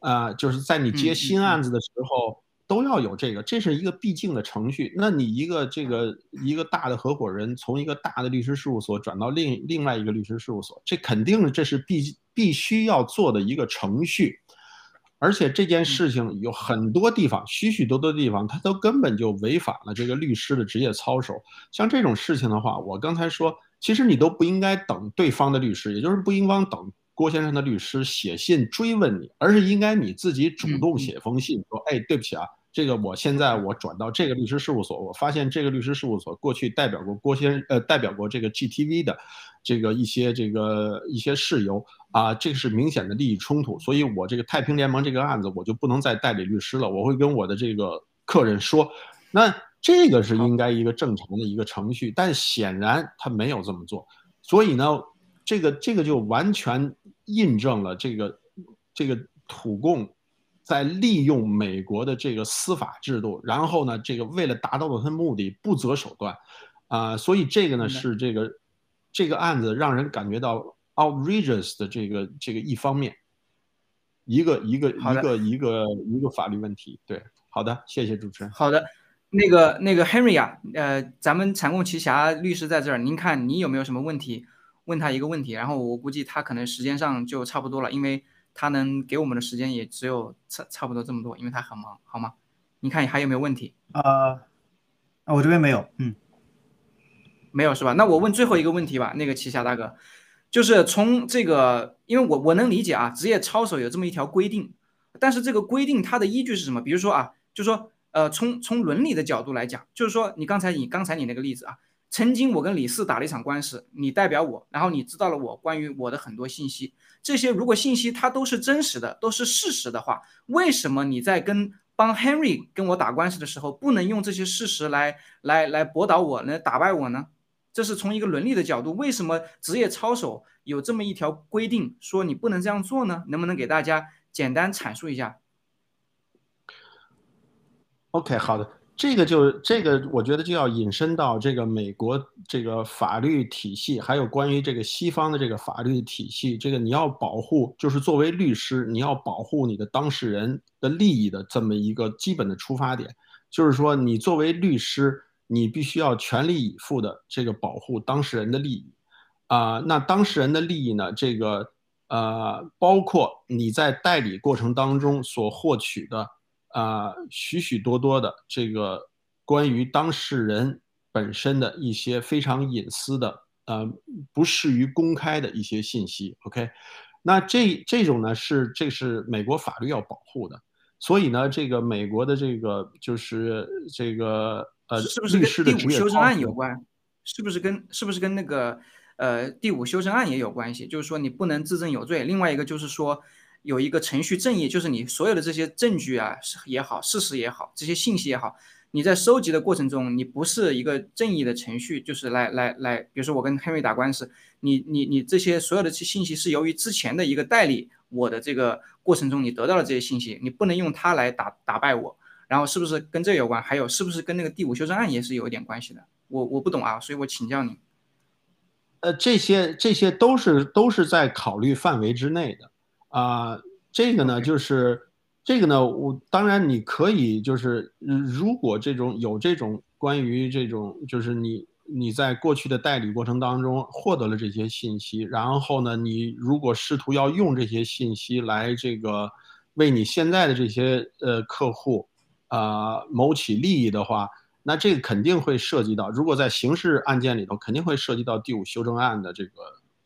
啊，就是在你接新案子的时候。都要有这个，这是一个必经的程序。那你一个这个一个大的合伙人从一个大的律师事务所转到另另外一个律师事务所，这肯定这是必必须要做的一个程序。而且这件事情有很多地方，许许多多地方，他都根本就违反了这个律师的职业操守。像这种事情的话，我刚才说，其实你都不应该等对方的律师，也就是不应当等郭先生的律师写信追问你，而是应该你自己主动写封信说：“哎，对不起啊。”这个我现在我转到这个律师事务所，我发现这个律师事务所过去代表过郭先呃代表过这个 GTV 的这个一些这个一些事由啊，这个是明显的利益冲突，所以我这个太平联盟这个案子我就不能再代理律师了，我会跟我的这个客人说，那这个是应该一个正常的一个程序，但显然他没有这么做，所以呢，这个这个就完全印证了这个这个土共。在利用美国的这个司法制度，然后呢，这个为了达到的他目的不择手段，啊，所以这个呢是这个这个案子让人感觉到 outrageous 的这个这个一方面，一个一个一个一个一个法律问题。对，好的，谢谢主持人。好的，那个那个 Henry 啊，呃，咱们产共奇侠律师在这儿，您看你有没有什么问题？问他一个问题，然后我估计他可能时间上就差不多了，因为。他能给我们的时间也只有差差不多这么多，因为他很忙，好吗？你看还有没有问题？啊，我这边没有，嗯，没有是吧？那我问最后一个问题吧，那个奇侠大哥，就是从这个，因为我我能理解啊，职业操守有这么一条规定，但是这个规定它的依据是什么？比如说啊，就说呃，从从伦理的角度来讲，就是说你刚才你刚才你那个例子啊。曾经我跟李四打了一场官司，你代表我，然后你知道了我关于我的很多信息。这些如果信息它都是真实的，都是事实的话，为什么你在跟帮 Henry 跟我打官司的时候，不能用这些事实来来来驳倒我，来打败我呢？这是从一个伦理的角度，为什么职业操守有这么一条规定，说你不能这样做呢？能不能给大家简单阐述一下？OK，好的。这个就这个，我觉得就要引申到这个美国这个法律体系，还有关于这个西方的这个法律体系。这个你要保护，就是作为律师，你要保护你的当事人的利益的这么一个基本的出发点，就是说你作为律师，你必须要全力以赴的这个保护当事人的利益。啊、那当事人的利益呢，这个呃，包括你在代理过程当中所获取的啊、许许多多的这个关于当事人本身的一些非常隐私的呃不适于公开的一些信息。OK，那这这种呢是这是美国法律要保护的，所以呢，这个美国的这个就是这个呃是不是跟第五修正案有关？是不是跟是不是跟那个呃第五修正案也有关系？就是说你不能自证有罪。另外一个就是说有一个程序正义，就是你所有的这些证据啊也好，事实也好，这些信息也好，你在收集的过程中，你不是一个正义的程序，就是来来来，比如说我跟 Henry 打官司，你你你这些所有的信息是由于之前的一个代理我的这个过程中你得到了这些信息，你不能用它来打打败我。然后是不是跟这有关？还有是不是跟那个第五修正案也是有一点关系的？我我不懂啊，所以我请教你。呃，这些这些都是都是在考虑范围之内的啊、这个呢，就是这个呢，我当然你可以就是，呃如果这种有这种关于这种，就是你你在过去的代理过程当中获得了这些信息，然后呢，你如果试图要用这些信息来这个为你现在的这些呃客户啊、谋取利益的话，那这个肯定会涉及到，如果在刑事案件里头，肯定会涉及到第五修正案的这个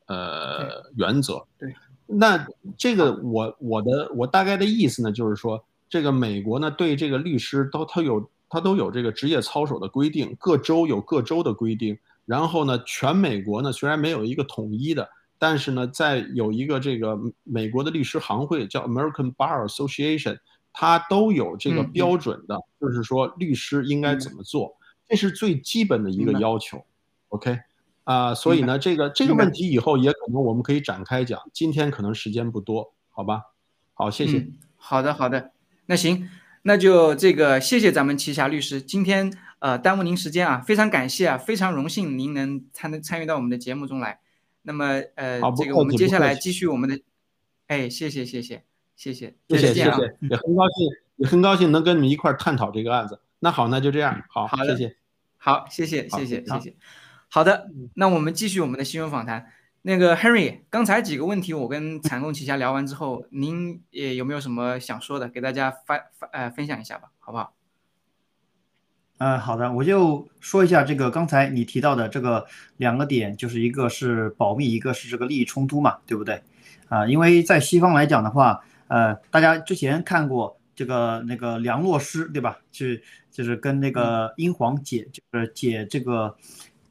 呃原则。对，那这个我我的我大概的意思呢，就是说，这个美国呢对这个律师都他有他都有这个职业操守的规定，各州有各州的规定，然后呢，全美国呢虽然没有一个统一的，但是呢，在有一个这个美国的律师行会叫 American Bar Association，它都有这个标准的，就是说律师应该怎么做，这是最基本的一个要求。OK，啊、所以呢，这个这个问题以后也可能我们可以展开讲，今天可能时间不多，好吧？好，谢谢。嗯，好的好的，那行，那就这个谢谢咱们齐霞律师，今天呃耽误您时间啊，非常感谢啊，非常荣幸您能参参与到我们的节目中来。那么呃好，这个我们接下来继续我们的，哎，谢谢谢谢谢谢，谢谢谢谢，也很高兴，也很高兴能跟你们一块儿探讨这个案子。那好，那就这样，好，好谢谢。好，谢谢好谢谢好谢谢。好的，那我们继续我们的新闻访谈。那个 Henry，刚才几个问题我跟产控旗下聊完之后，(laughs) 您也有没有什么想说的，给大家发发呃分享一下吧，好不好？呃，好的，我就说一下这个刚才你提到的这个两个点，就是一个是保密，一个是这个利益冲突嘛，对不对？啊、因为在西方来讲的话，呃，大家之前看过这个那个梁洛施，对吧？去就是跟那个英皇解就是解这个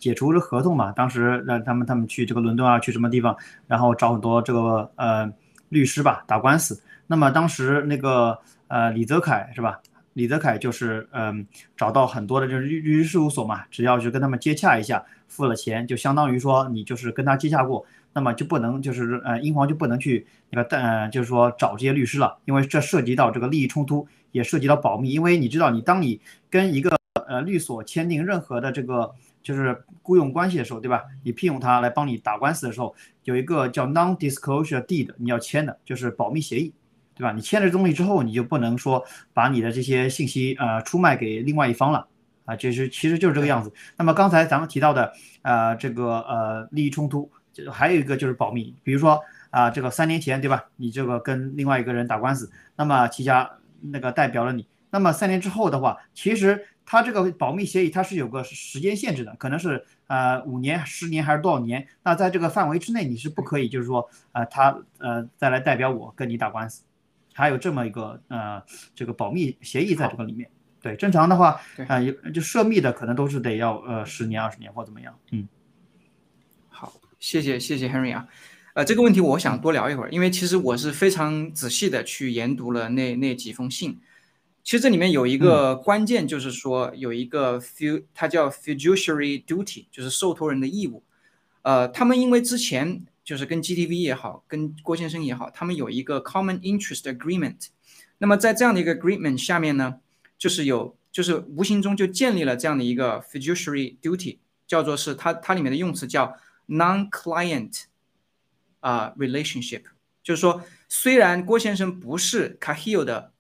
解除这合同嘛，当时让他们他们去这个伦敦啊，去什么地方，然后找很多这个呃律师吧打官司。那么当时那个呃李泽楷是吧？李泽楷就是嗯找到很多的就是律律师事务所嘛，只要去跟他们接洽一下，付了钱，就相当于说你就是跟他接洽过，那么就不能就是呃英皇就不能去那个呃就是说找这些律师了，因为这涉及到这个利益冲突，也涉及到保密，因为你知道你当你跟一个呃律所签订任何的这个就是雇佣关系的时候，对吧？你聘用他来帮你打官司的时候，有一个叫 non-disclosure deed，你要签的就是保密协议。对吧？你签了这东西之后，你就不能说把你的这些信息呃出卖给另外一方了啊，就是其实就是这个样子。那么刚才咱们提到的呃这个呃利益冲突，就还有一个就是保密，比如说啊、这个三年前对吧？你这个跟另外一个人打官司，那么其家那个代表了你，那么三年之后的话，其实它这个保密协议它是有个时间限制的，可能是呃五年、十年还是多少年？那在这个范围之内，你是不可以就是说呃他呃再来代表我跟你打官司。还有这么一个呃这个保密协议在这个里面。对，正常的话，啊、有就涉密的可能都是得要呃十年、二十年或怎么样。嗯，好，谢谢谢谢 Henry 啊，呃，这个问题我想多聊一会儿，因为其实我是非常仔细的去研读了那那几封信。其实这里面有一个关键，就是说有一个 fu，它叫 fiduciary duty，就是受托人的义务。呃，他们因为之前就是跟 GTV 也好，跟郭先生也好，他们有一个 common interest agreement。那么在这样的一个 agreement 下面呢，就是有就是无形中就建立了这样的一个 fiduciary duty，叫做是它它里面的用词叫 non-client 啊、relationship，就是说虽然郭先生不是 Cahil 的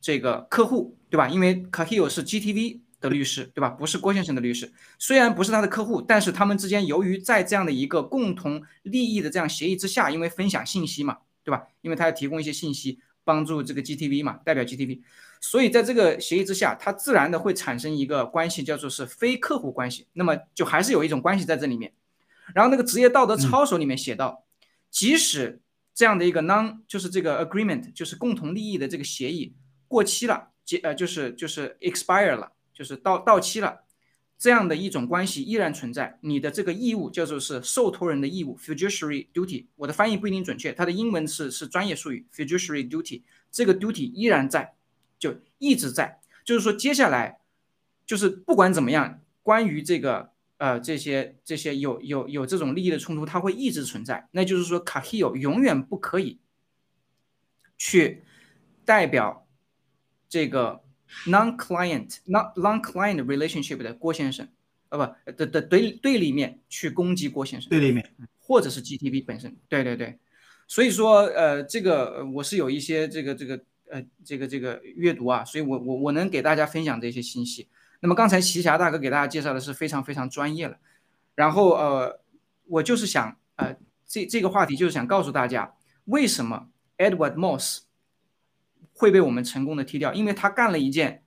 这个客户，对吧？因为 Cahil 是 GTV 的的律师，对吧？不是郭先生的律师，虽然不是他的客户，但是他们之间由于在这样的一个共同利益的这样协议之下，因为分享信息嘛，对吧？因为他要提供一些信息帮助这个 GTV 嘛，代表 GTV，所以在这个协议之下，它自然的会产生一个关系，叫做是非客户关系。那么就还是有一种关系在这里面。然后那个职业道德操守里面写到，即使这样的一个 non 就是这个 agreement 就是共同利益的这个协议过期了，结呃就是就是 expire 了，就是到到期了，这样的一种关系依然存在。你的这个义务叫做是受托人的义务 fiduciary duty，我的翻译不一定准确，它的英文是是专业术语 fiduciary duty，这个 duty 依然在，就一直在。就是说接下来就是不管怎么样，关于这个。呃，这些这些有有有这种利益的冲突，它会一直存在。那就是说，卡希欧永远不可以去代表这个 non-client、non non-client relationship 的郭先生，啊不的的对对立面去攻击郭先生，对立面，或者是 GTP 本身。对对对，所以说呃，这个我是有一些这个这个呃这个这个阅读啊，所以我我我能给大家分享这些信息。那么刚才奇侠大哥给大家介绍的是非常非常专业了，然后呃，我就是想呃，这这个话题就是想告诉大家，为什么 Edward Moss 会被我们成功的踢掉？因为他干了一件，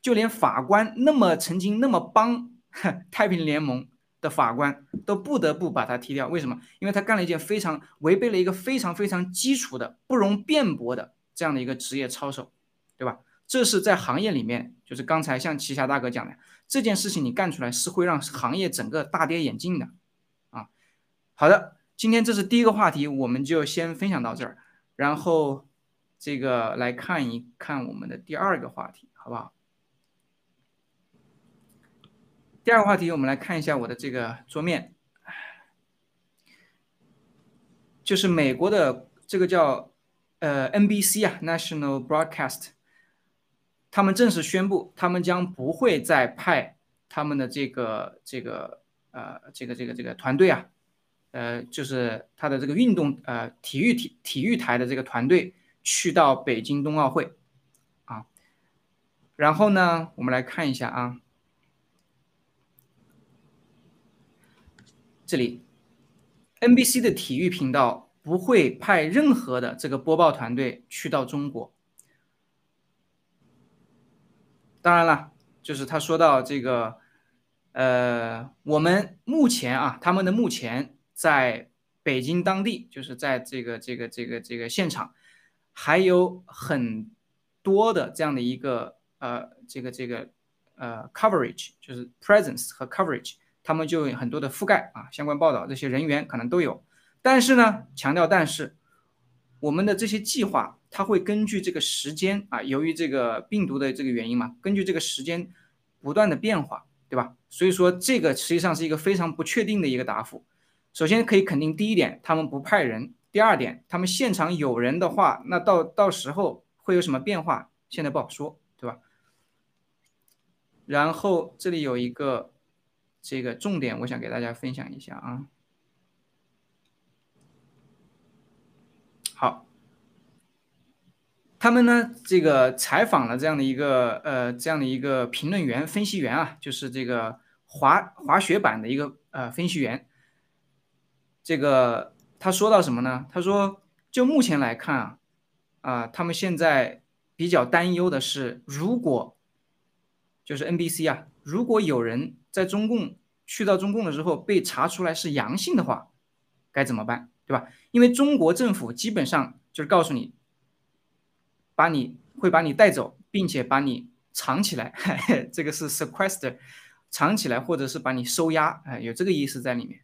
就连法官那么曾经那么帮 (laughs) 太平联盟的法官都不得不把他踢掉。为什么？因为他干了一件非常违背了一个非常非常基础的、不容辩驳的这样的一个职业操守，对吧？这是在行业里面，就是刚才像奇侠大哥讲的，这件事情你干出来是会让行业整个大跌眼镜的，啊，好的，今天这是第一个话题，我们就先分享到这儿，然后这个来看一看我们的第二个话题，好不好？第二个话题，我们来看一下我的这个桌面，就是美国的这个叫呃 NBC 啊，National Broadcast。他们正式宣布，他们将不会再派他们的这个这个呃这个这个这个团队啊，呃，就是他的这个运动呃体育体体育台的这个团队去到北京冬奥会啊。然后呢，我们来看一下啊，这里 NBC 的体育频道不会派任何的这个播报团队去到中国。当然了，就是他说到这个，呃，我们目前啊，他们的目前在北京当地，就是在这个这个这个这个现场，还有很多的这样的一个呃，这个这个呃 coverage，就是 presence 和 coverage，他们就有很多的覆盖啊，相关报道这些人员可能都有，但是呢，强调但是。我们的这些计划，它会根据这个时间啊，由于这个病毒的这个原因嘛，根据这个时间不断的变化，对吧？所以说这个实际上是一个非常不确定的一个答复。首先可以肯定，第一点，他们不派人；第二点，他们现场有人的话，那到到时候会有什么变化，现在不好说，对吧？然后这里有一个这个重点，我想给大家分享一下啊。好，他们呢，这个采访了这样的一个呃，这样的一个评论员、分析员啊，就是这个滑滑雪板的一个呃分析员。这个他说到什么呢？他说，就目前来看啊，啊，他们现在比较担忧的是，如果就是 NBC 啊，如果有人在中共去到中共的时候被查出来是阳性的话，该怎么办？对吧？因为中国政府基本上就是告诉你，把你会把你带走，并且把你藏起来，(laughs) 这个是 sequester，藏起来或者是把你收押，哎，有这个意思在里面。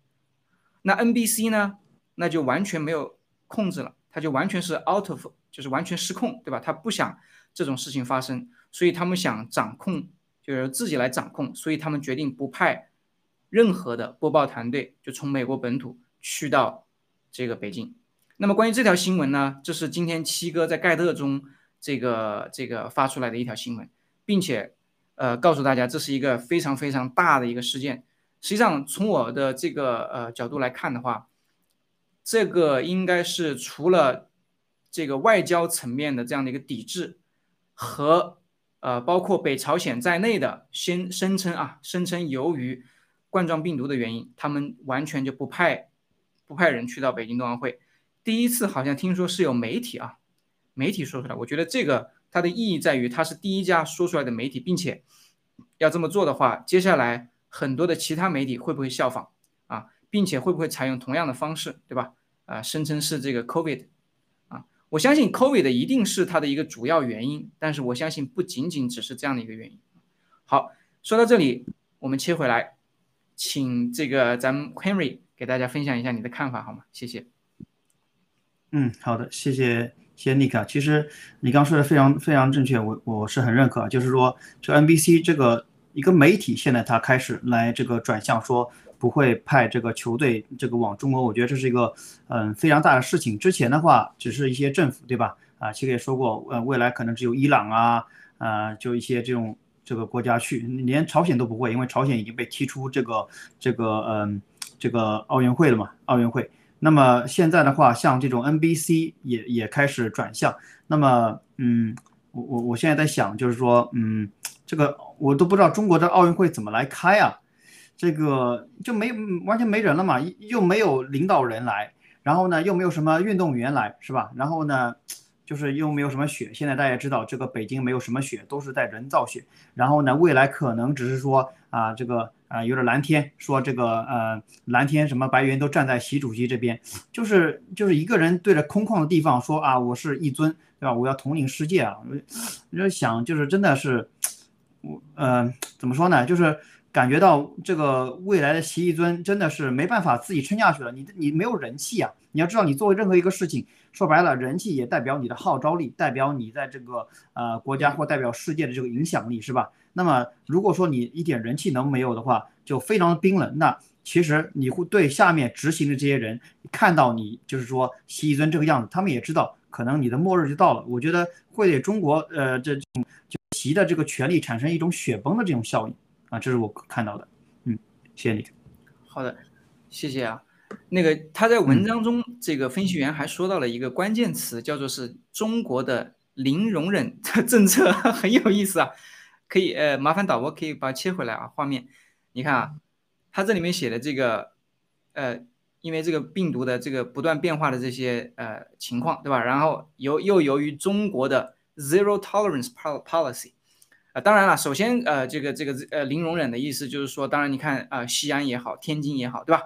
那 NBC 呢？那就完全没有控制了，他就完全是 out of，就是完全失控，对吧？他不想这种事情发生，所以他们想掌控，就是自己来掌控，所以他们决定不派任何的播报团队，就从美国本土去到。这个北京，那么关于这条新闻呢，这是今天七哥在盖特中这个这个发出来的一条新闻，并且呃告诉大家这是一个非常非常大的一个事件。实际上从我的这个呃角度来看的话，这个应该是除了这个外交层面的这样的一个抵制和呃，包括北朝鲜在内的先声称啊，声称由于冠状病毒的原因，他们完全就不派不派人去到北京冬奥会。第一次好像听说是有媒体啊，媒体说出来，我觉得这个它的意义在于它是第一家说出来的媒体，并且要这么做的话，接下来很多的其他媒体会不会效仿啊，并且会不会采用同样的方式，对吧？啊，声称是这个 COVID 啊。我相信 COVID 一定是它的一个主要原因，但是我相信不仅仅只是这样的一个原因。好，说到这里，我们切回来，请这个咱们 Henry 给大家分享一下你的看法好吗？谢谢。嗯，好的，谢谢谢谢 Nick。其实你刚说的非常非常正确，我我是很认可，就是说这 NBC 这个一个媒体现在它开始来这个转向说。不会派这个球队这个往中国，我觉得这是一个嗯非常大的事情。之前的话只是一些政府，对吧？啊，其实也说过，呃，未来可能只有伊朗啊，啊，就一些这种这个国家去，连朝鲜都不会，因为朝鲜已经被踢出这个这个嗯这个奥运会了嘛，奥运会。那么现在的话，像这种 NBC 也也开始转向。那么嗯，我我我现在在想，就是说嗯，这个我都不知道中国的奥运会怎么来开啊。这个就没完全没人了嘛，又没有领导人来，然后呢又没有什么运动员来，是吧？然后呢，就是又没有什么雪。现在大家知道，这个北京没有什么雪，都是在人造雪。然后呢，未来可能只是说啊，这个啊有点蓝天，说这个呃蓝天什么白云都站在习主席这边，就是就是一个人对着空旷的地方说啊，我是一尊，对吧？我要统领世界啊！我就想，就是真的是，我呃怎么说呢？就是。感觉到这个未来的习一尊真的是没办法自己撑下去了。你你没有人气啊！你要知道，你做任何一个事情，说白了，人气也代表你的号召力，代表你在这个呃国家或代表世界的这个影响力，是吧？那么如果说你一点人气能没有的话，就非常的冰冷。那其实你会对下面执行的这些人看到你就是说习一尊这个样子，他们也知道可能你的末日就到了。我觉得会对中国呃这种就习的这个权力产生一种雪崩的这种效应。啊，这是我看到的，嗯，谢谢你。好的，谢谢啊。那个他在文章中，这个分析员还说到了一个关键词，叫做是中国的零容忍 (laughs) 政策，很有意思啊。可以，呃，麻烦导播可以把它切回来啊，画面。你看啊，他这里面写的这个，呃，因为这个病毒的这个不断变化的这些呃情况，对吧？然后由又由于中国的 zero tolerance policy。当然了，首先，呃，这个这个呃零容忍的意思就是说，当然你看啊，西安也好，天津也好，对吧？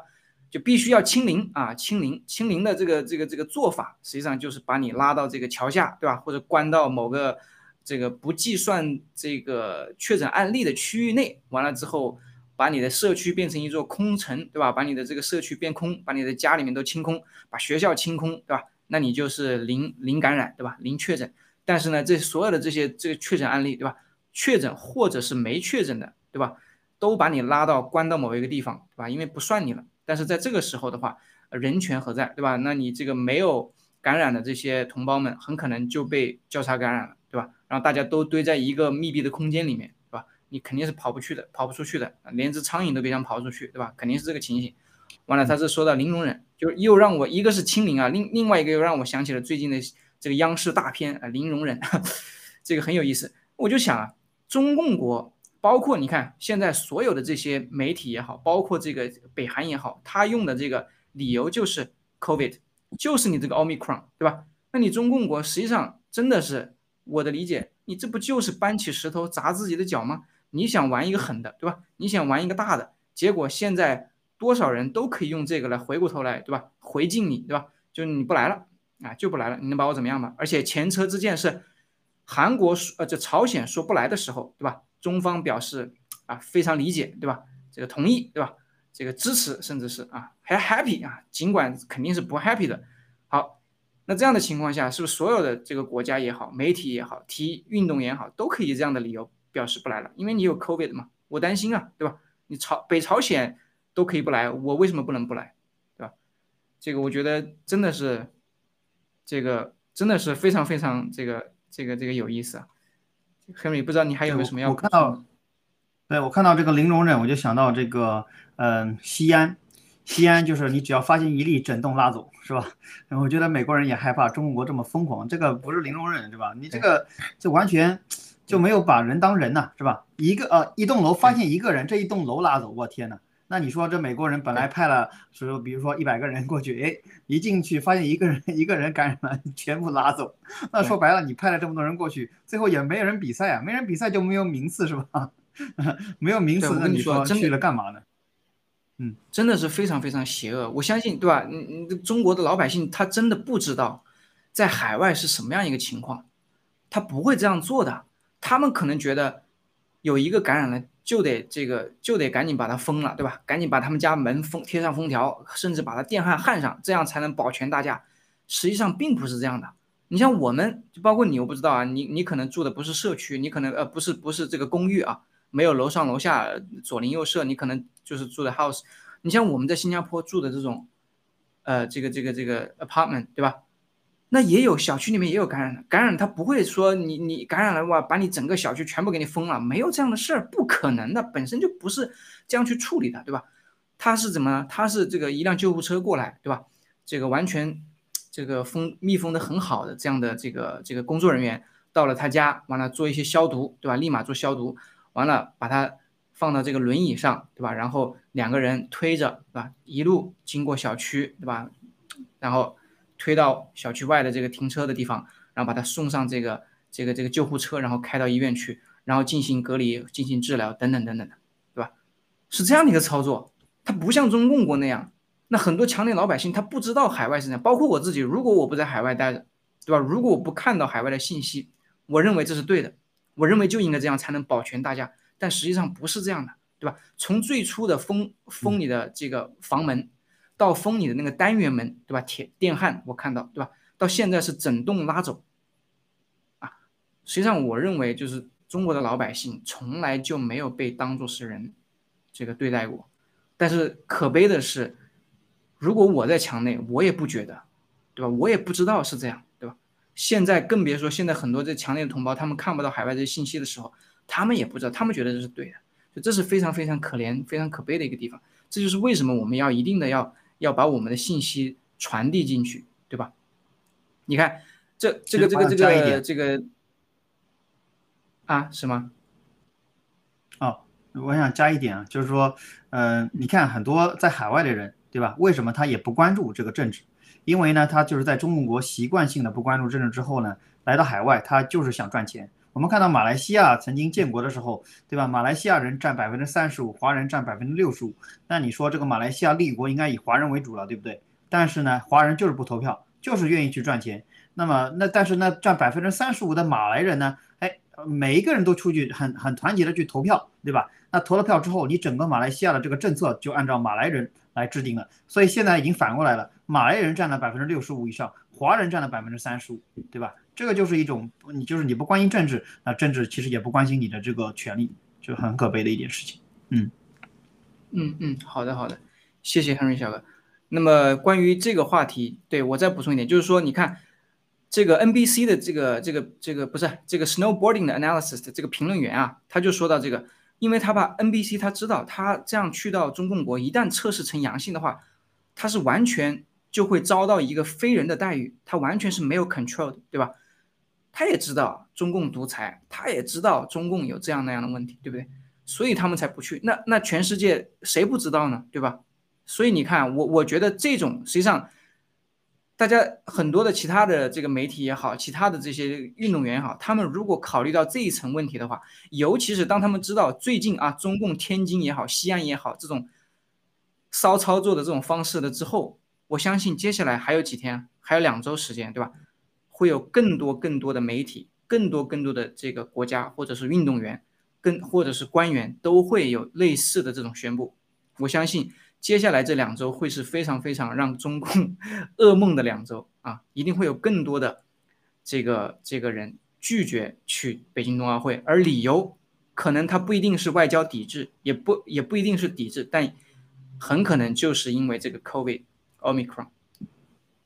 就必须要清零啊，清零，清零的这个这个这个做法，实际上就是把你拉到这个桥下，对吧？或者关到某个这个不计算这个确诊案例的区域内，完了之后，把你的社区变成一座空城，对吧？把你的这个社区变空，把你的家里面都清空，把学校清空，对吧？那你就是零零感染，对吧？零确诊。但是呢，这所有的这些这个确诊案例，对吧？确诊或者是没确诊的，对吧？都把你拉到关到某一个地方，对吧？因为不算你了。但是在这个时候的话，人权何在，对吧？那你这个没有感染的这些同胞们，很可能就被交叉感染了，对吧？然后大家都堆在一个密闭的空间里面，对吧？你肯定是跑不去的，跑不出去的，连只苍蝇都别想跑出去，对吧？肯定是这个情形。完了，他是说到零容忍，就是又让我一个是清零啊，另另外一个又让我想起了最近的这个央视大片啊，零容忍，(laughs) 这个很有意思。我就想啊。中共国包括你看现在所有的这些媒体也好，包括这个北韩也好，他用的这个理由就是 COVID，就是你这个奥密克戎，对吧？那你中共国实际上真的是我的理解，你这不就是搬起石头砸自己的脚吗？你想玩一个狠的，对吧？你想玩一个大的，结果现在多少人都可以用这个来回过头来，对吧？回敬你，对吧？就是你不来了啊，就不来了，你能把我怎么样吧？而且前车之鉴是。韩国说，呃，这朝鲜说不来的时候，对吧？中方表示啊，非常理解，对吧？这个同意，对吧？这个支持，甚至是啊，还 happy 啊，尽管肯定是不 happy 的。好，那这样的情况下，是不是所有的这个国家也好，媒体也好，体运动也好，都可以这样的理由表示不来了？因为你有 COVID 嘛，我担心啊，对吧？你朝北朝鲜都可以不来，我为什么不能不来，对吧？这个我觉得真的是，这个真的是非常非常这个。这个这个有意思啊，Henry，不知道你还有没有什么要？我看到，对我看到这个零容忍，我就想到这个，嗯，西安，西安就是你只要发现一例，整栋拉走，是吧？然 (laughs) 后我觉得美国人也害怕中国这么疯狂，这个不是零容忍，对吧？你这个这完全，就没有把人当人呐、是吧？一个呃一栋楼发现一个人，这一栋楼拉走，我天呐！那你说这美国人本来派了说，比如说一百个人过去，哎，一进去发现一个人一个人感染了，全部拉走。那说白了，你派了这么多人过去，最后也没人比赛啊，没人比赛就没有名次是吧？(laughs) 没有名次，那你说去了干嘛呢？嗯真的是非常非常邪恶。我相信，对吧？嗯嗯，中国的老百姓他真的不知道在海外是什么样一个情况，他不会这样做的。他们可能觉得有一个感染了，就得这个就得赶紧把它封了，对吧？赶紧把他们家门封贴上封条，甚至把它电焊焊上，这样才能保全大家。实际上并不是这样的。你像我们，就包括你，我不知道啊，你你可能住的不是社区，你可能呃不是不是这个公寓啊，没有楼上楼下左邻右舍，你可能就是住的 house。你像我们在新加坡住的这种，呃，这个这个这个 apartment，对吧？那也有小区里面也有感染的，感染他不会说你你感染了哇，把你整个小区全部给你封了，没有这样的事儿，不可能的，本身就不是这样去处理的，对吧？他是怎么呢？他是这个一辆救护车过来，对吧？这个完全这个封密封的很好的这样的这个这个工作人员到了他家，完了做一些消毒，对吧？立马做消毒，完了把他放到这个轮椅上，对吧？然后两个人推着，对吧？一路经过小区，对吧？然后推到小区外的这个停车的地方，然后把他送上这个这个这个救护车，然后开到医院去，然后进行隔离、进行治疗等等等等的，对吧？是这样的一个操作，它不像中共国那样。那很多强烈老百姓他不知道海外是这样，包括我自己，如果我不在海外待着，对吧？如果我不看到海外的信息，我认为这是对的，我认为就应该这样才能保全大家，但实际上不是这样的，对吧？从最初的封封你的这个房门，到封你的那个单元门，对吧？铁电焊我看到，对吧？到现在是整栋拉走，啊，实际上我认为就是中国的老百姓从来就没有被当作是人这个对待过，但是可悲的是。如果我在墙内，我也不觉得，对吧？我也不知道是这样，对吧？现在更别说现在很多在墙内的同胞，他们看不到海外这些信息的时候，他们也不知道，他们觉得这是对的，就这是非常非常可怜、非常可悲的一个地方。这就是为什么我们要一定的要要把我们的信息传递进去，对吧？你看，这这个这个这个这个啊，是吗？哦，我想加一点啊，就是说，呃，你看很多在海外的人。对吧？为什么他也不关注这个政治？因为呢，他就是在中共国习惯性的不关注政治之后呢，来到海外，他就是想赚钱。我们看到马来西亚曾经建国的时候，对吧？马来西亚人占百分之三十五，华人占百分之六十五。那你说这个马来西亚立国应该以华人为主了，对不对？但是呢，华人就是不投票，就是愿意去赚钱。那么那但是呢，占百分之三十五的马来人呢，哎，每一个人都出去很很团结的去投票，对吧？那投了票之后，你整个马来西亚的这个政策就按照马来人。来制定了，所以现在已经反过来了，马来人占了百分之六十五以上，华人占了百分之三十五，对吧？这个就是一种，你就是你不关心政治，那政治其实也不关心你的这个权利，就很可悲的一件事情。嗯，嗯嗯，好的好的，谢谢 Henry 小哥。那么关于这个话题，对我再补充一点，就是说，你看这个 NBC 的这个这个这个不是这个 snowboarding 的 analysis 的这个评论员啊，他就说到这个。因为他把 NBC，他知道他这样去到中共国，一旦测试成阳性的话，他是完全就会遭到一个非人的待遇，他完全是没有 control 的，对吧？他也知道中共独裁，他也知道中共有这样那样的问题，对不对？所以他们才不去。那那全世界谁不知道呢？对吧？所以你看，我我觉得这种实际上。大家很多的其他的这个媒体也好，其他的这些运动员也好，他们如果考虑到这一层问题的话，尤其是当他们知道最近啊，中共天津也好，西安也好，这种骚操作的这种方式的之后，我相信接下来还有几天，还有两周时间，对吧？会有更多更多的媒体，更多更多的这个国家或者是运动员，跟或者是官员都会有类似的这种宣布，我相信。接下来这两周会是非常非常让中共 (laughs) 噩梦的两周啊！一定会有更多的这个这个人拒绝去北京冬奥会，而理由可能他不一定是外交抵制，也不也不一定是抵制，但很可能就是因为这个 COVID Omicron。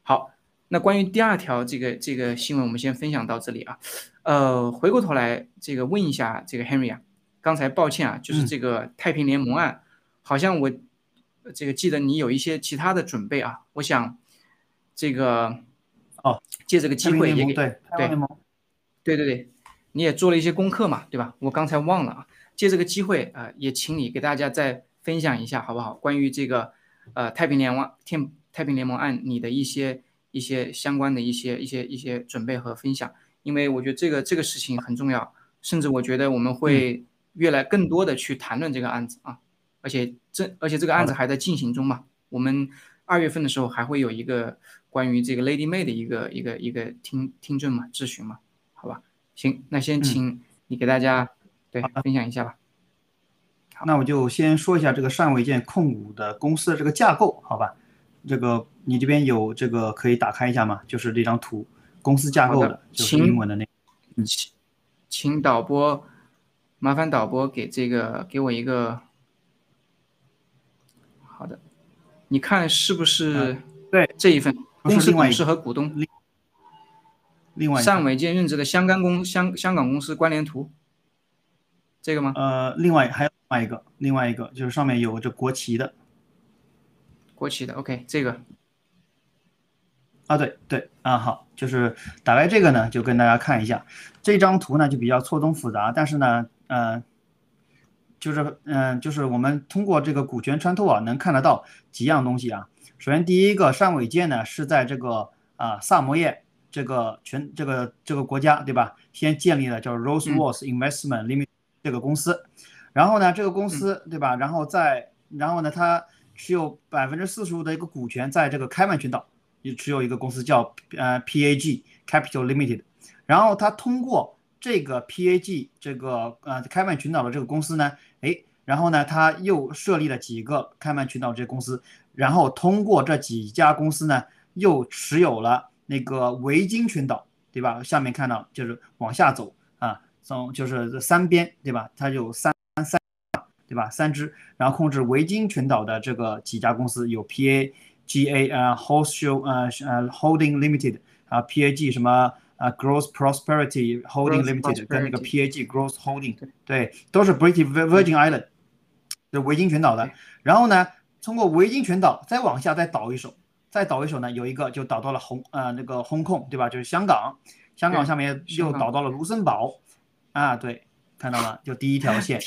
好，那关于第二条这个这个新闻，我们先分享到这里啊。呃，回过头来这个问一下这个 Henry 啊，刚才抱歉啊，就是这个太平联盟案，好像我。这个记得你有一些其他的准备啊，我想这个哦，借这个机会也给对对对对对，你也做了一些功课嘛，对吧？我刚才忘了啊，借这个机会啊、呃，也请你给大家再分享一下，好不好？关于这个呃太平联盟天太平联盟案你的一些一些相关的一些一些一些准备和分享，因为我觉得这个这个事情很重要，甚至我觉得我们会越来更多的去谈论这个案子啊，而且这而且这个案子还在进行中嘛，我们二月份的时候还会有一个关于这个 Lady May 的一个一个一个听听证嘛质询嘛，好吧？行，那先请你给大家、对分享一下吧。那我就先说一下这个单伟健控股的公司的这个架构，好吧？这个你这边有这个可以打开一下吗？就是这张图，公司架构好的就是英文的那个。嗯，请请导播，麻烦导播给这个给我一个。好的，你看是不是？对，这一份公司董事和股东。另外一份单伟健任职的香港公香香港公司关联图，这个吗？呃，另外还有另外一个，另外一个就是上面有这国旗的国企的，OK，这个啊，对对啊，好，就是打开这个呢，就跟大家看一下这张图呢，就比较错综复杂，但是呢，呃，就是嗯、呃就是我们通过这个股权穿透啊，能看得到几样东西啊。首先，第一个单伟建呢是在这个啊萨摩耶这个全这个这个国家对吧？先建立了叫 Rolls-Royce Investment Limited 这个公司，然后呢，这个公司对吧？然后在然后呢，它持有百分之四十五的一个股权在这个开曼群岛，也持有一个公司叫呃 PAG Capital Limited，然后他通过这个 PAG 这个呃开曼群岛的这个公司呢，哎，然后呢，他又设立了几个开曼群岛这些公司，然后通过这几家公司呢，又持有了那个维京群岛，对吧？下面看到就是往下走啊，从就是三边，对吧？它有三对吧？三只，然后控制维京群岛的这个几家公司有 PAGA 呃 Wholesale 呃呃 Holding Limited 啊 PAG 什么啊 Growth Prosperity Holding Limited 跟那个 PAG Growth Holding 对，都是 British Virgin Island 就维京群岛的。然后呢，通过维京群岛再往下再倒一手，再倒一手呢，有一个就倒到了红呃那个 Hong Kong 对吧？就是香港，香港下面又倒到了卢森堡啊，对，看到吗，就第一条 (laughs) 线。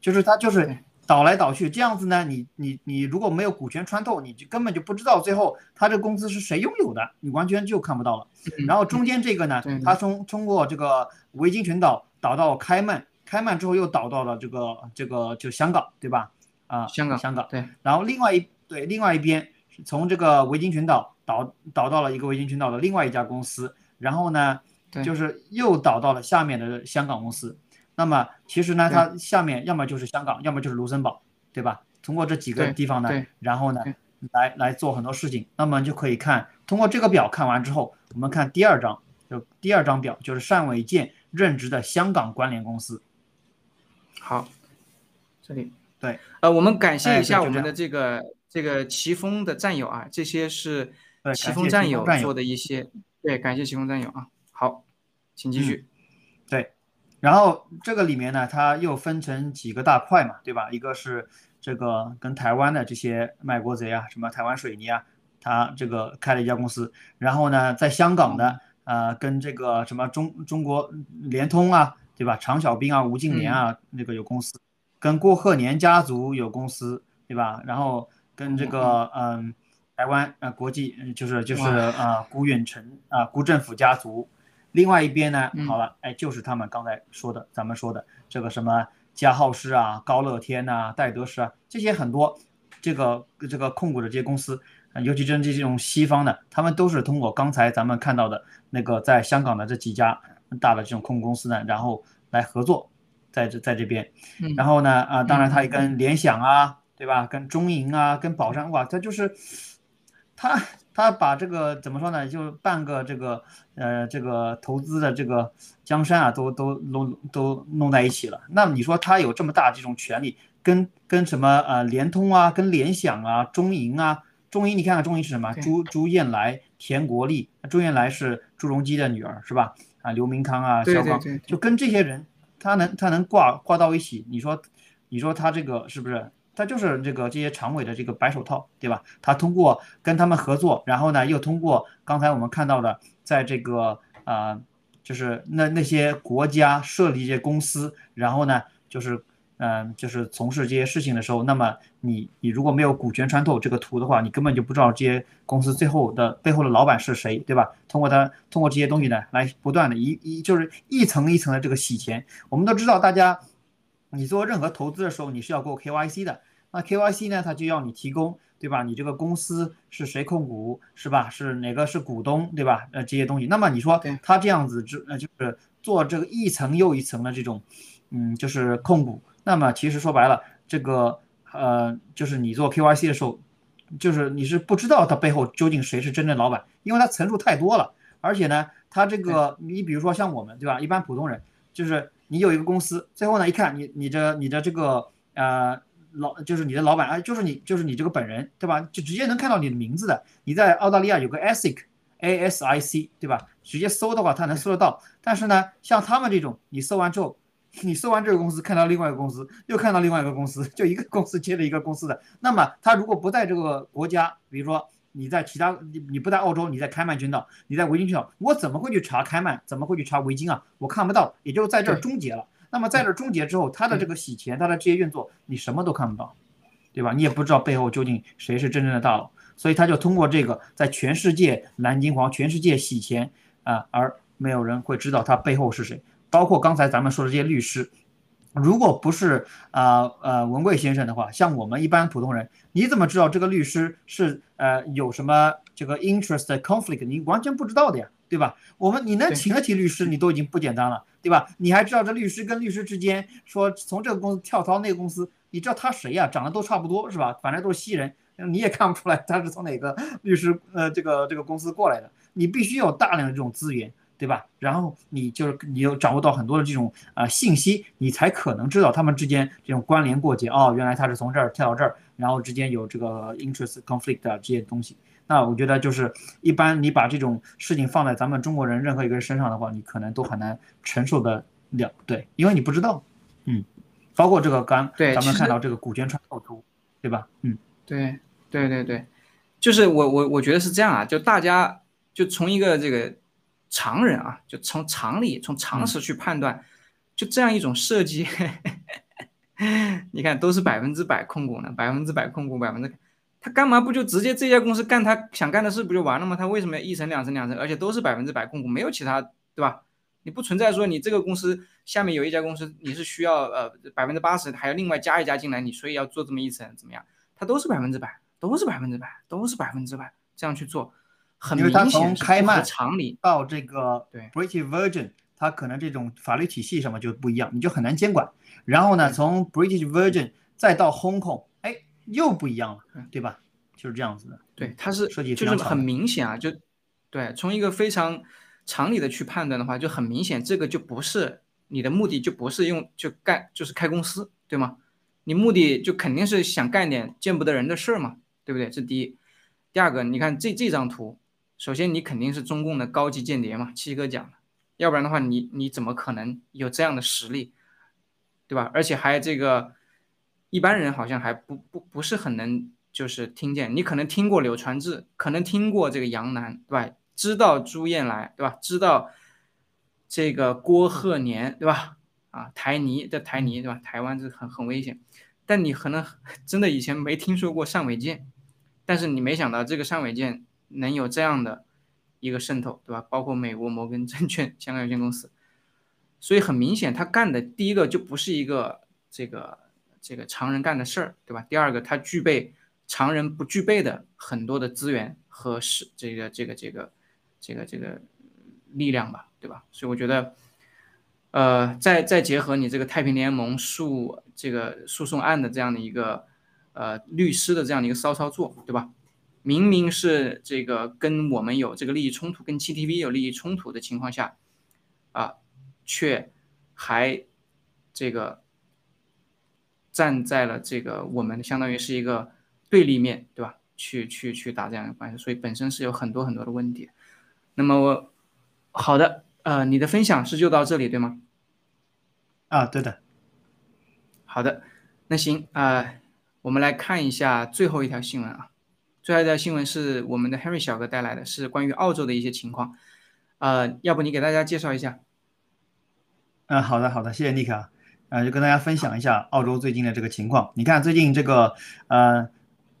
就是它就是倒来倒去这样子呢，你你你如果没有股权穿透，你就根本就不知道最后它这个公司是谁拥有的，你完全就看不到了。然后中间这个呢对，它从通过这个维京群岛倒到开曼，开曼之后又倒到了这个这个就香港，对吧？啊，香港香港。对，然后另外一对另外一边是从这个维京群岛倒倒到了一个维京群岛的另外一家公司，然后呢，对就是又倒到了下面的香港公司。那么其实呢，它下面要么就是香港，要么就是卢森堡，对吧？通过这几个地方呢对，然后呢，来来做很多事情。那么就可以看，通过这个表看完之后，我们看第二张，就第二张表就是单伟健任职的香港关联公司。好，这里对，呃，我们感谢哎一下我们的这个这个奇峰的战友啊，这些是对奇峰战友做的一些，对，感谢奇峰战友啊。好，请继续。对，然后这个里面呢，它又分成几个大块嘛，对吧？一个是这个跟台湾的这些卖国贼啊，什么台湾水泥啊，他这个开了一家公司。然后呢，在香港的呃，跟这个什么中中国联通啊，对吧？常小兵啊、吴敬琏啊，那个有公司，跟郭鹤年家族有公司，对吧？然后跟这个嗯。台湾呃国际呃就是就是哇啊辜远成啊辜振甫家族，另外一边呢嗯。好了哎就是他们刚才说的咱们说的这个什么嘉浩诗啊高乐天呐、戴德士啊这些很多这个这个控股的这些公司，呃尤其针对这种西方的，他们都是通过刚才咱们看到的那个在香港的这几家大的这种控股公司呢，然后来合作在这在这边，嗯。然后呢啊当然它也嗯跟联想啊对吧？跟中银啊，跟宝山哇，它就是他他把这个怎么说呢？就半个这个呃这个投资的这个江山啊，都都弄都弄在一起了。那你说他有这么大这种权利，跟跟什么呃联通啊，跟联想啊，中银啊，中银你看看中银是什么？朱朱燕来、田国立，朱燕来是朱镕基的女儿是吧？啊，刘明康啊，肖钢就跟这些人，他能他能挂挂到一起，你说你说他这个是不是？他就是这个这些常委的这个白手套，对吧？他通过跟他们合作，然后呢，又通过刚才我们看到的，在这个呃就是那那些国家设立一些公司，然后呢，就是嗯，就是从事这些事情的时候，那么你你如果没有股权穿透这个图的话，你根本就不知道这些公司最后的背后的老板是谁，对吧？通过他通过这些东西呢，来不断的一一就是一层一层的这个洗钱。我们都知道，大家你做任何投资的时候，你是要过 KYC 的。那 KYC 呢，它就要你提供，对吧？你这个公司是谁控股，是吧？是哪个是股东，对吧？呃，这些东西。那么你说他这样子，就呃就是做这个一层又一层的这种，嗯，就是控股。那么其实说白了，这个呃，就是你做 KYC 的时候，就是你是不知道他背后究竟谁是真正老板，因为他层数太多了。而且呢，他这个你比如说像我们，对吧？一般普通人，就是你有一个公司，最后呢一看，你你的你的这个呃。老就是你的老板，啊，就是你，就是你这个本人，对吧？就直接能看到你的名字的。你在澳大利亚有个 ASIC，A S I C，对吧？直接搜的话，他能搜得到。但是呢，像他们这种，你搜完之后，你搜完这个公司，看到另外一个公司，又看到另外一个公司，就一个公司接着一个公司的。那么他如果不在这个国家，比如说你在其他，你你不在澳洲，你在开曼群岛，你在维京群岛，我怎么会去查开曼？怎么会去查维京啊？我看不到，也就在这儿终结了。那么在这儿终结之后，他的这个洗钱，他的这些运作，你什么都看不到，对吧？你也不知道背后究竟谁是真正的大佬，所以他就通过这个，在全世界蓝金黄，全世界洗钱啊，而没有人会知道他背后是谁。包括刚才咱们说的这些律师，如果不是啊呃文贵先生的话，像我们一般普通人，你怎么知道这个律师是呃有什么这个 interest conflict？你完全不知道的呀。对吧？我们你能请得起律师，你都已经不简单了，对吧？你还知道这律师跟律师之间说从这个公司跳槽那个公司，你知道他谁呀？长得都差不多是吧？反正都是西人，你也看不出来他是从哪个律师呃这个这个公司过来的。你必须有大量的这种资源，对吧？然后你就是你又掌握到很多的这种啊信息，你才可能知道他们之间这种关联过节。哦，原来他是从这儿跳到这儿，然后之间有这个 interest conflict 这些东西。那我觉得就是一般，你把这种事情放在咱们中国人任何一个人身上的话，你可能都很难承受得了，对，因为你不知道，嗯，包括这个刚咱们看到这个股权穿透图，对吧？嗯，对，对对对，就是我我我觉得是这样啊，就大家就从一个这个常人啊，就从常理从常识去判断，就这样一种设计，(laughs) 你看都是百分之百控股呢，百分之百控股，百分之。他干嘛不就直接这家公司干他想干的事不就完了吗？他为什么要一层两层两层，而且都是百分之百控股，没有其他，对吧？你不存在说你这个公司下面有一家公司，你是需要呃百分之八十，还要另外加一家进来，你所以要做这么一层怎么样？它都是百分之百，都是百分之百，都是百分之百这样去做，很明显从开曼常理到这个对 British Virgin，它可能这种法律体系什么就不一样，你就很难监管。然后呢，从 British Virgin 再到 Hong Kong 哎。又不一样了，对吧？就是这样子的。对，它是设计就是很明显啊，就对，从一个非常常理的去判断的话，就很明显，这个就不是你的目的，就不是用就干就是开公司，对吗？你目的就肯定是想干点见不得人的事儿嘛，对不对？这第一。第二个，你看这这张图，首先你肯定是中共的高级间谍嘛，七哥讲的，要不然的话，你你怎么可能有这样的实力，对吧？而且还这个。一般人好像还不不不是很能就是听见，你可能听过柳传志，可能听过这个杨澜，对吧？知道朱燕来，对吧？知道这个郭鹤年，对吧？啊，台泥的台泥，对吧？台湾这很很危险，但你可能 (laughs) 真的以前没听说过单伟建，但是你没想到这个单伟建能有这样的一个渗透，对吧？包括美国摩根证券 (laughs) 香港有限公司，所以很明显他干的第一个就不是一个这个。这个常人干的事儿，对吧？第二个，他具备常人不具备的很多的资源和是这个这个这个这个这个力量吧，对吧？所以我觉得，呃，再再结合你这个太平联盟诉这个诉讼案的这样的一个呃律师的这样的一个骚操作，对吧？明明是这个跟我们有这个利益冲突，跟 GTV 有利益冲突的情况下，啊，却还这个。站在了这个我们相当于是一个对立面对吧？去去去打这样的关系，所以本身是有很多很多的问题。那么我好的，呃，你的分享是就到这里对吗？啊，对的。好的，那行啊，我们来看一下最后一条新闻啊。最后一条新闻是我们的 Henry 小哥带来的，是关于澳洲的一些情况。呃，要不你给大家介绍一下？嗯，好的，好的，谢谢尼克啊，呃，就跟大家分享一下澳洲最近的这个情况。你看最近这个呃，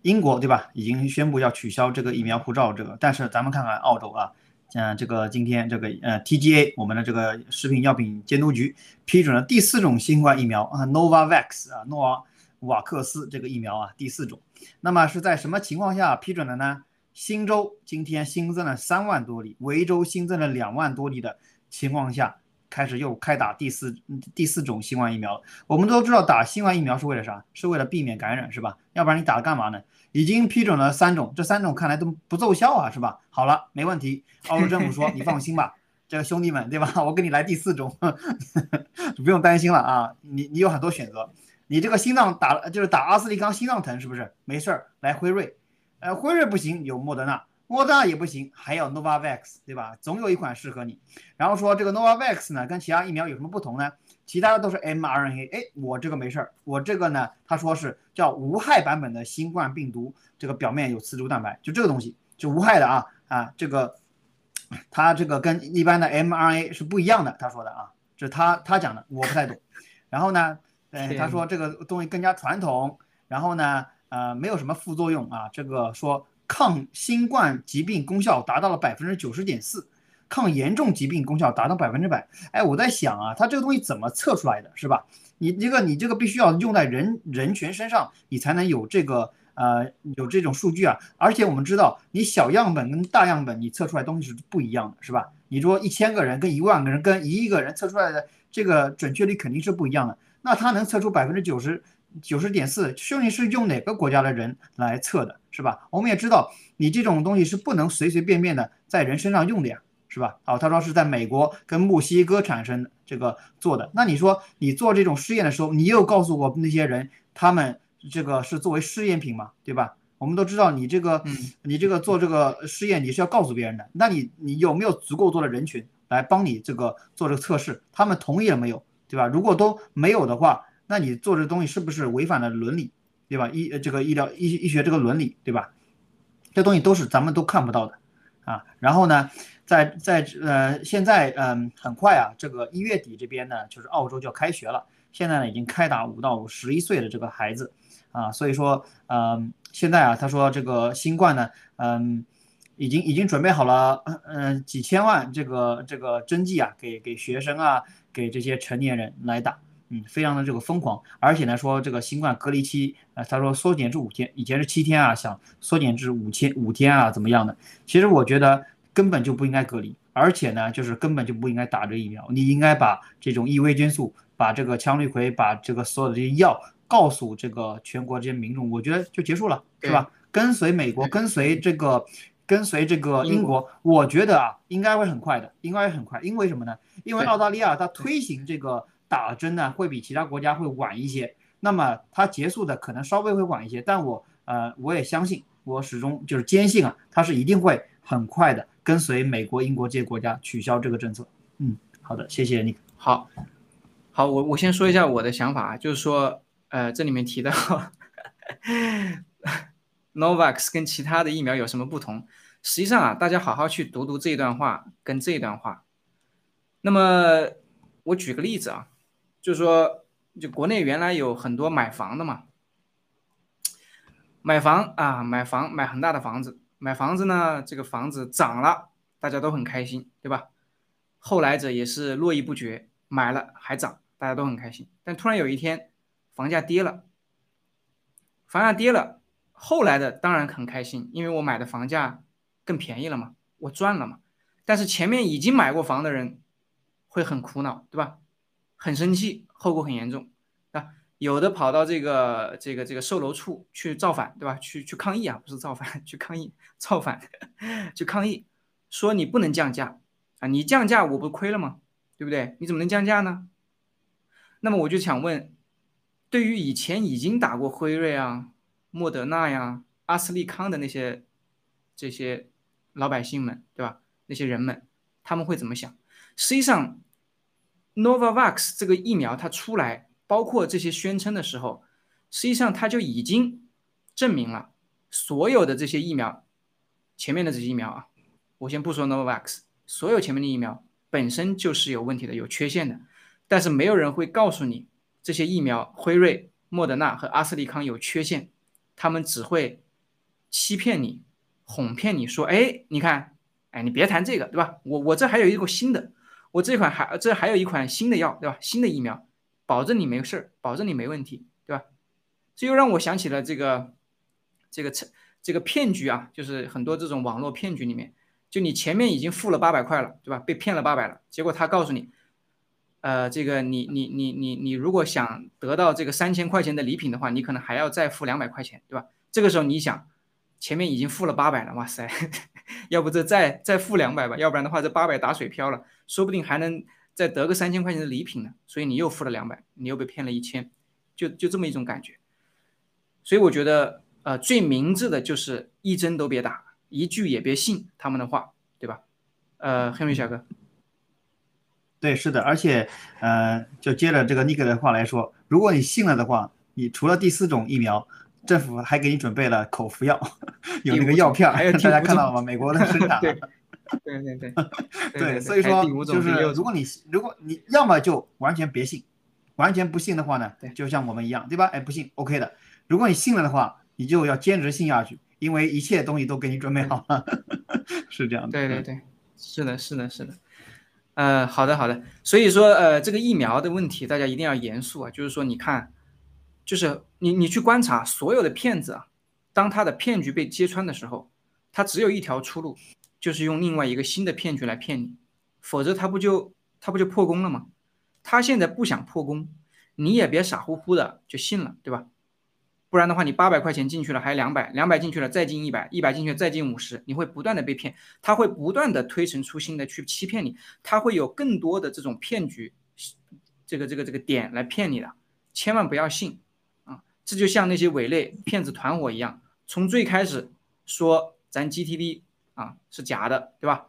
英国对吧，已经宣布要取消这个疫苗护照这个，但是咱们看看澳洲啊，像这个今天这个呃 TGA 我们的这个食品药品监督局批准了第四种新冠疫苗啊，Novavax 啊，诺瓦克斯这个疫苗啊，第四种。那么是在什么情况下批准的呢？新州今天新增了三万多例，维州新增了两万多例的情况下。开始又开打第四第四种新冠疫苗，我们都知道打新冠疫苗是为了啥？是为了避免感染，是吧？要不然你打干嘛呢？已经批准了三种，这三种看来都不奏效啊，是吧？好了，没问题，澳洲政府说你放心吧，(laughs) 这个兄弟们，对吧？我给你来第四种，(laughs) 不用担心了啊，你你有很多选择，你这个心脏打就是打阿斯利康心脏疼是不是？没事儿，来辉瑞，呃，辉瑞不行，有莫德纳。莫德纳也不行，还有 Novavax，对吧？总有一款适合你。然后说这个 Novavax 呢，跟其他疫苗有什么不同呢？其他的都是 mRNA，哎，我这个没事儿，我这个呢，他说是叫无害版本的新冠病毒，这个表面有刺突蛋白，就这个东西就无害的啊啊，这个他这个跟一般的 mRNA 是不一样的，他说的啊，这他他讲的，我不太懂。然后呢，呃，他说这个东西更加传统，然后呢，呃，没有什么副作用啊，这个说。抗新冠疾病功效达到了百分之九十点四，抗严重疾病功效达到百分之百。哎，我在想啊，它这个东西怎么测出来的，是吧？你这个你这个必须要用在人人群身上，你才能有这个呃有这种数据啊。而且我们知道，你小样本跟大样本你测出来东西是不一样的，是吧？你说一千个人跟一万个人跟一亿个人测出来的这个准确率肯定是不一样的。那它能测出百分之九十？九十点四，究竟是用哪个国家的人来测的，是吧？我们也知道，你这种东西是不能随随便便的在人身上用的呀，是吧？好，他说是在美国跟墨西哥产生这个做的。那你说你做这种试验的时候，你又告诉我那些人，他们这个是作为试验品嘛，对吧？我们都知道你这个，你这个做这个试验，你是要告诉别人的。那你你有没有足够多的人群来帮你这个做这个测试？他们同意了没有，对吧？如果都没有的话，那你做这东西是不是违反了伦理，对吧？医这个医疗医医学这个伦理，对吧？这东西都是咱们都看不到的啊。然后呢，在在呃现在嗯很快啊，这个一月底这边呢，就是澳洲就要开学了。现在呢已经开打五到十一岁的这个孩子啊，所以说嗯现在啊他说这个新冠呢嗯已经已经准备好了嗯几千万这个这个针剂啊给给学生啊给这些成年人来打。嗯，非常的这个疯狂，而且呢说这个新冠隔离期，呃，他说缩减至五天，以前是七天啊，想缩减至五千五天啊，怎么样的？其实我觉得根本就不应该隔离，而且呢，就是根本就不应该打这疫苗，你应该把这种异维菌素，把这个羟氯喹，把这个所有的这些药告诉这个全国这些民众，我觉得就结束了，是吧？跟随美国，跟随这个，跟随这个英国，我觉得啊，应该会很快的，应该会很快，因为什么呢？因为澳大利亚它推行这个。打针呢会比其他国家会晚一些，那么它结束的可能稍微会晚一些，但我呃我也相信，我始终就是坚信啊，它是一定会很快的跟随美国、英国这些国家取消这个政策。嗯，好的，谢谢你。好，好，我我先说一下我的想法啊，就是说，呃，这里面提到 Novavax 跟其他的疫苗有什么不同？实际上啊，大家好好去读读这一段话跟这一段话。那么我举个例子啊。就是说，就国内原来有很多买房的嘛，买房啊，买房买很大的房子，买房子呢，这个房子涨了，大家都很开心，对吧？后来者也是络绎不绝，买了还涨，大家都很开心。但突然有一天，房价跌了，房价跌了，后来的当然很开心，因为我买的房价更便宜了嘛，我赚了嘛。但是前面已经买过房的人会很苦恼，对吧？很生气，后果很严重啊！有的跑到这个这个这个售楼处去造反，对吧？去去抗议啊，不是造反，(laughs) 去抗议造反，(laughs) 去抗议，说你不能降价啊！你降价我不亏了吗？对不对？你怎么能降价呢？那么我就想问，对于以前已经打过辉瑞啊、莫德纳呀、阿斯利康的那些这些老百姓们，对吧？那些人们他们会怎么想？实际上。Novavax 这个疫苗它出来，包括这些宣称的时候，实际上它就已经证明了所有的这些疫苗，前面的这些疫苗啊，我先不说 Novavax，所有前面的疫苗本身就是有问题的、有缺陷的，但是没有人会告诉你这些疫苗，辉瑞、莫德纳和阿斯利康有缺陷，他们只会欺骗你、哄骗你说，哎，你看，哎，你别谈这个，对吧？我我这还有一个新的，我这款还这还有一款新的药，对吧？新的疫苗，保证你没事儿，保证你没问题，对吧？这又让我想起了这个这个这个骗局啊，就是很多这种网络骗局里面。就你前面已经付了八百块了，对吧？被骗了八百了，结果他告诉你，呃，这个你你你你你如果想得到这个三千块钱的礼品的话，你可能还要再付两百块钱，对吧？这个时候你想，前面已经付了八百了，哇塞，(laughs) 要不这再再付两百吧，要不然的话这八百打水漂了，说不定还能再得个三千块钱的礼品呢。所以你又付了两百，你又被骗了一千，就就这么一种感觉。所以我觉得，呃，最明智的就是一针都别打。一句也别信他们的话，对吧？呃，黑米小哥，对，是的，而且，呃，就接着这个尼克的话来说，如果你信了的话，你除了第四种疫苗，政府还给你准备了口服药，(laughs) 有那个药片，还有大家看到了吗？美国的生产，(laughs) 对，对 (laughs) 对对，对，所以说就是如果你如果你要么就完全别信，完全不信的话呢，就像我们一样，对吧？哎，不信，OK 的。如果你信了的话，你就要坚持信下去。因为一切东西都给你准备好了，是这样的。对对对，是的，是的，是的。呃，好的好的。所以说，呃，这个疫苗的问题，大家一定要严肃啊。就是说，你看，就是你你去观察所有的骗子啊，当他的骗局被揭穿的时候，他只有一条出路，就是用另外一个新的骗局来骗你，否则他不就他不就破功了吗？他现在不想破功，你也别傻乎乎的就信了，对吧？不然的话，你八百块钱进去了，还两百，两百进去了，再进一百，一百进去再进五十，你会不断的被骗，他会不断的推陈出新的去欺骗你，他会有更多的这种骗局，这个这个这个点来骗你的，千万不要信啊！这就像那些伪类骗子团伙一样，从最开始说咱 GTV 啊是假的，对吧？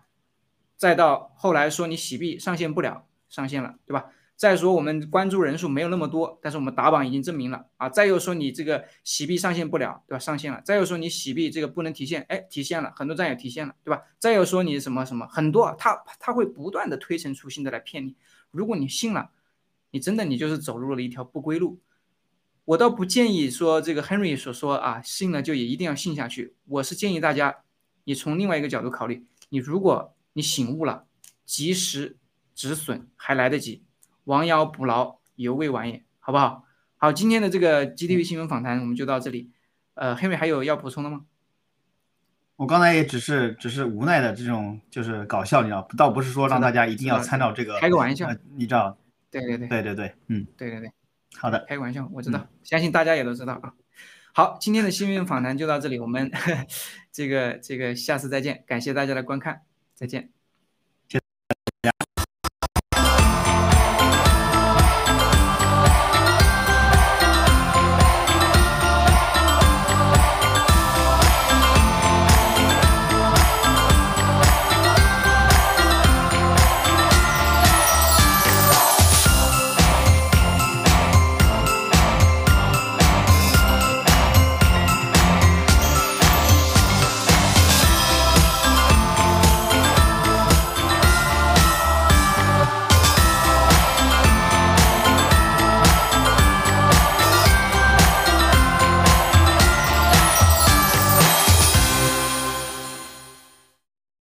再到后来说你洗币上线不了，上线了，对吧？再说我们关注人数没有那么多，但是我们打榜已经证明了啊。再又说你这个洗币上线不了，对吧？上线了。再又说你洗币这个不能提现，哎，提现了，很多战友提现了，对吧？再又说你什么什么很多，他他会不断的推陈出新的来骗你。如果你信了，你真的你就是走入了一条不归路。我倒不建议说这个 Henry 所说啊，信了就也一定要信下去。我是建议大家，你从另外一个角度考虑，你如果你醒悟了，及时止损还来得及。亡羊补牢，犹未晚也，好不好？好，今天的这个 GTV 新闻访谈我们就到这里。呃，黑妹还有要补充的吗？我刚才也只是只是无奈的这种就是搞笑，你知道，倒不是说让大家一定要参照这个，开个玩笑，你知道？对对对对对对，嗯，对对对，好的，开个玩笑，我知道，相信大家也都知道啊。好，今天的新闻访谈就到这里，我们 (laughs) 这个这个下次再见，感谢大家的观看，再见。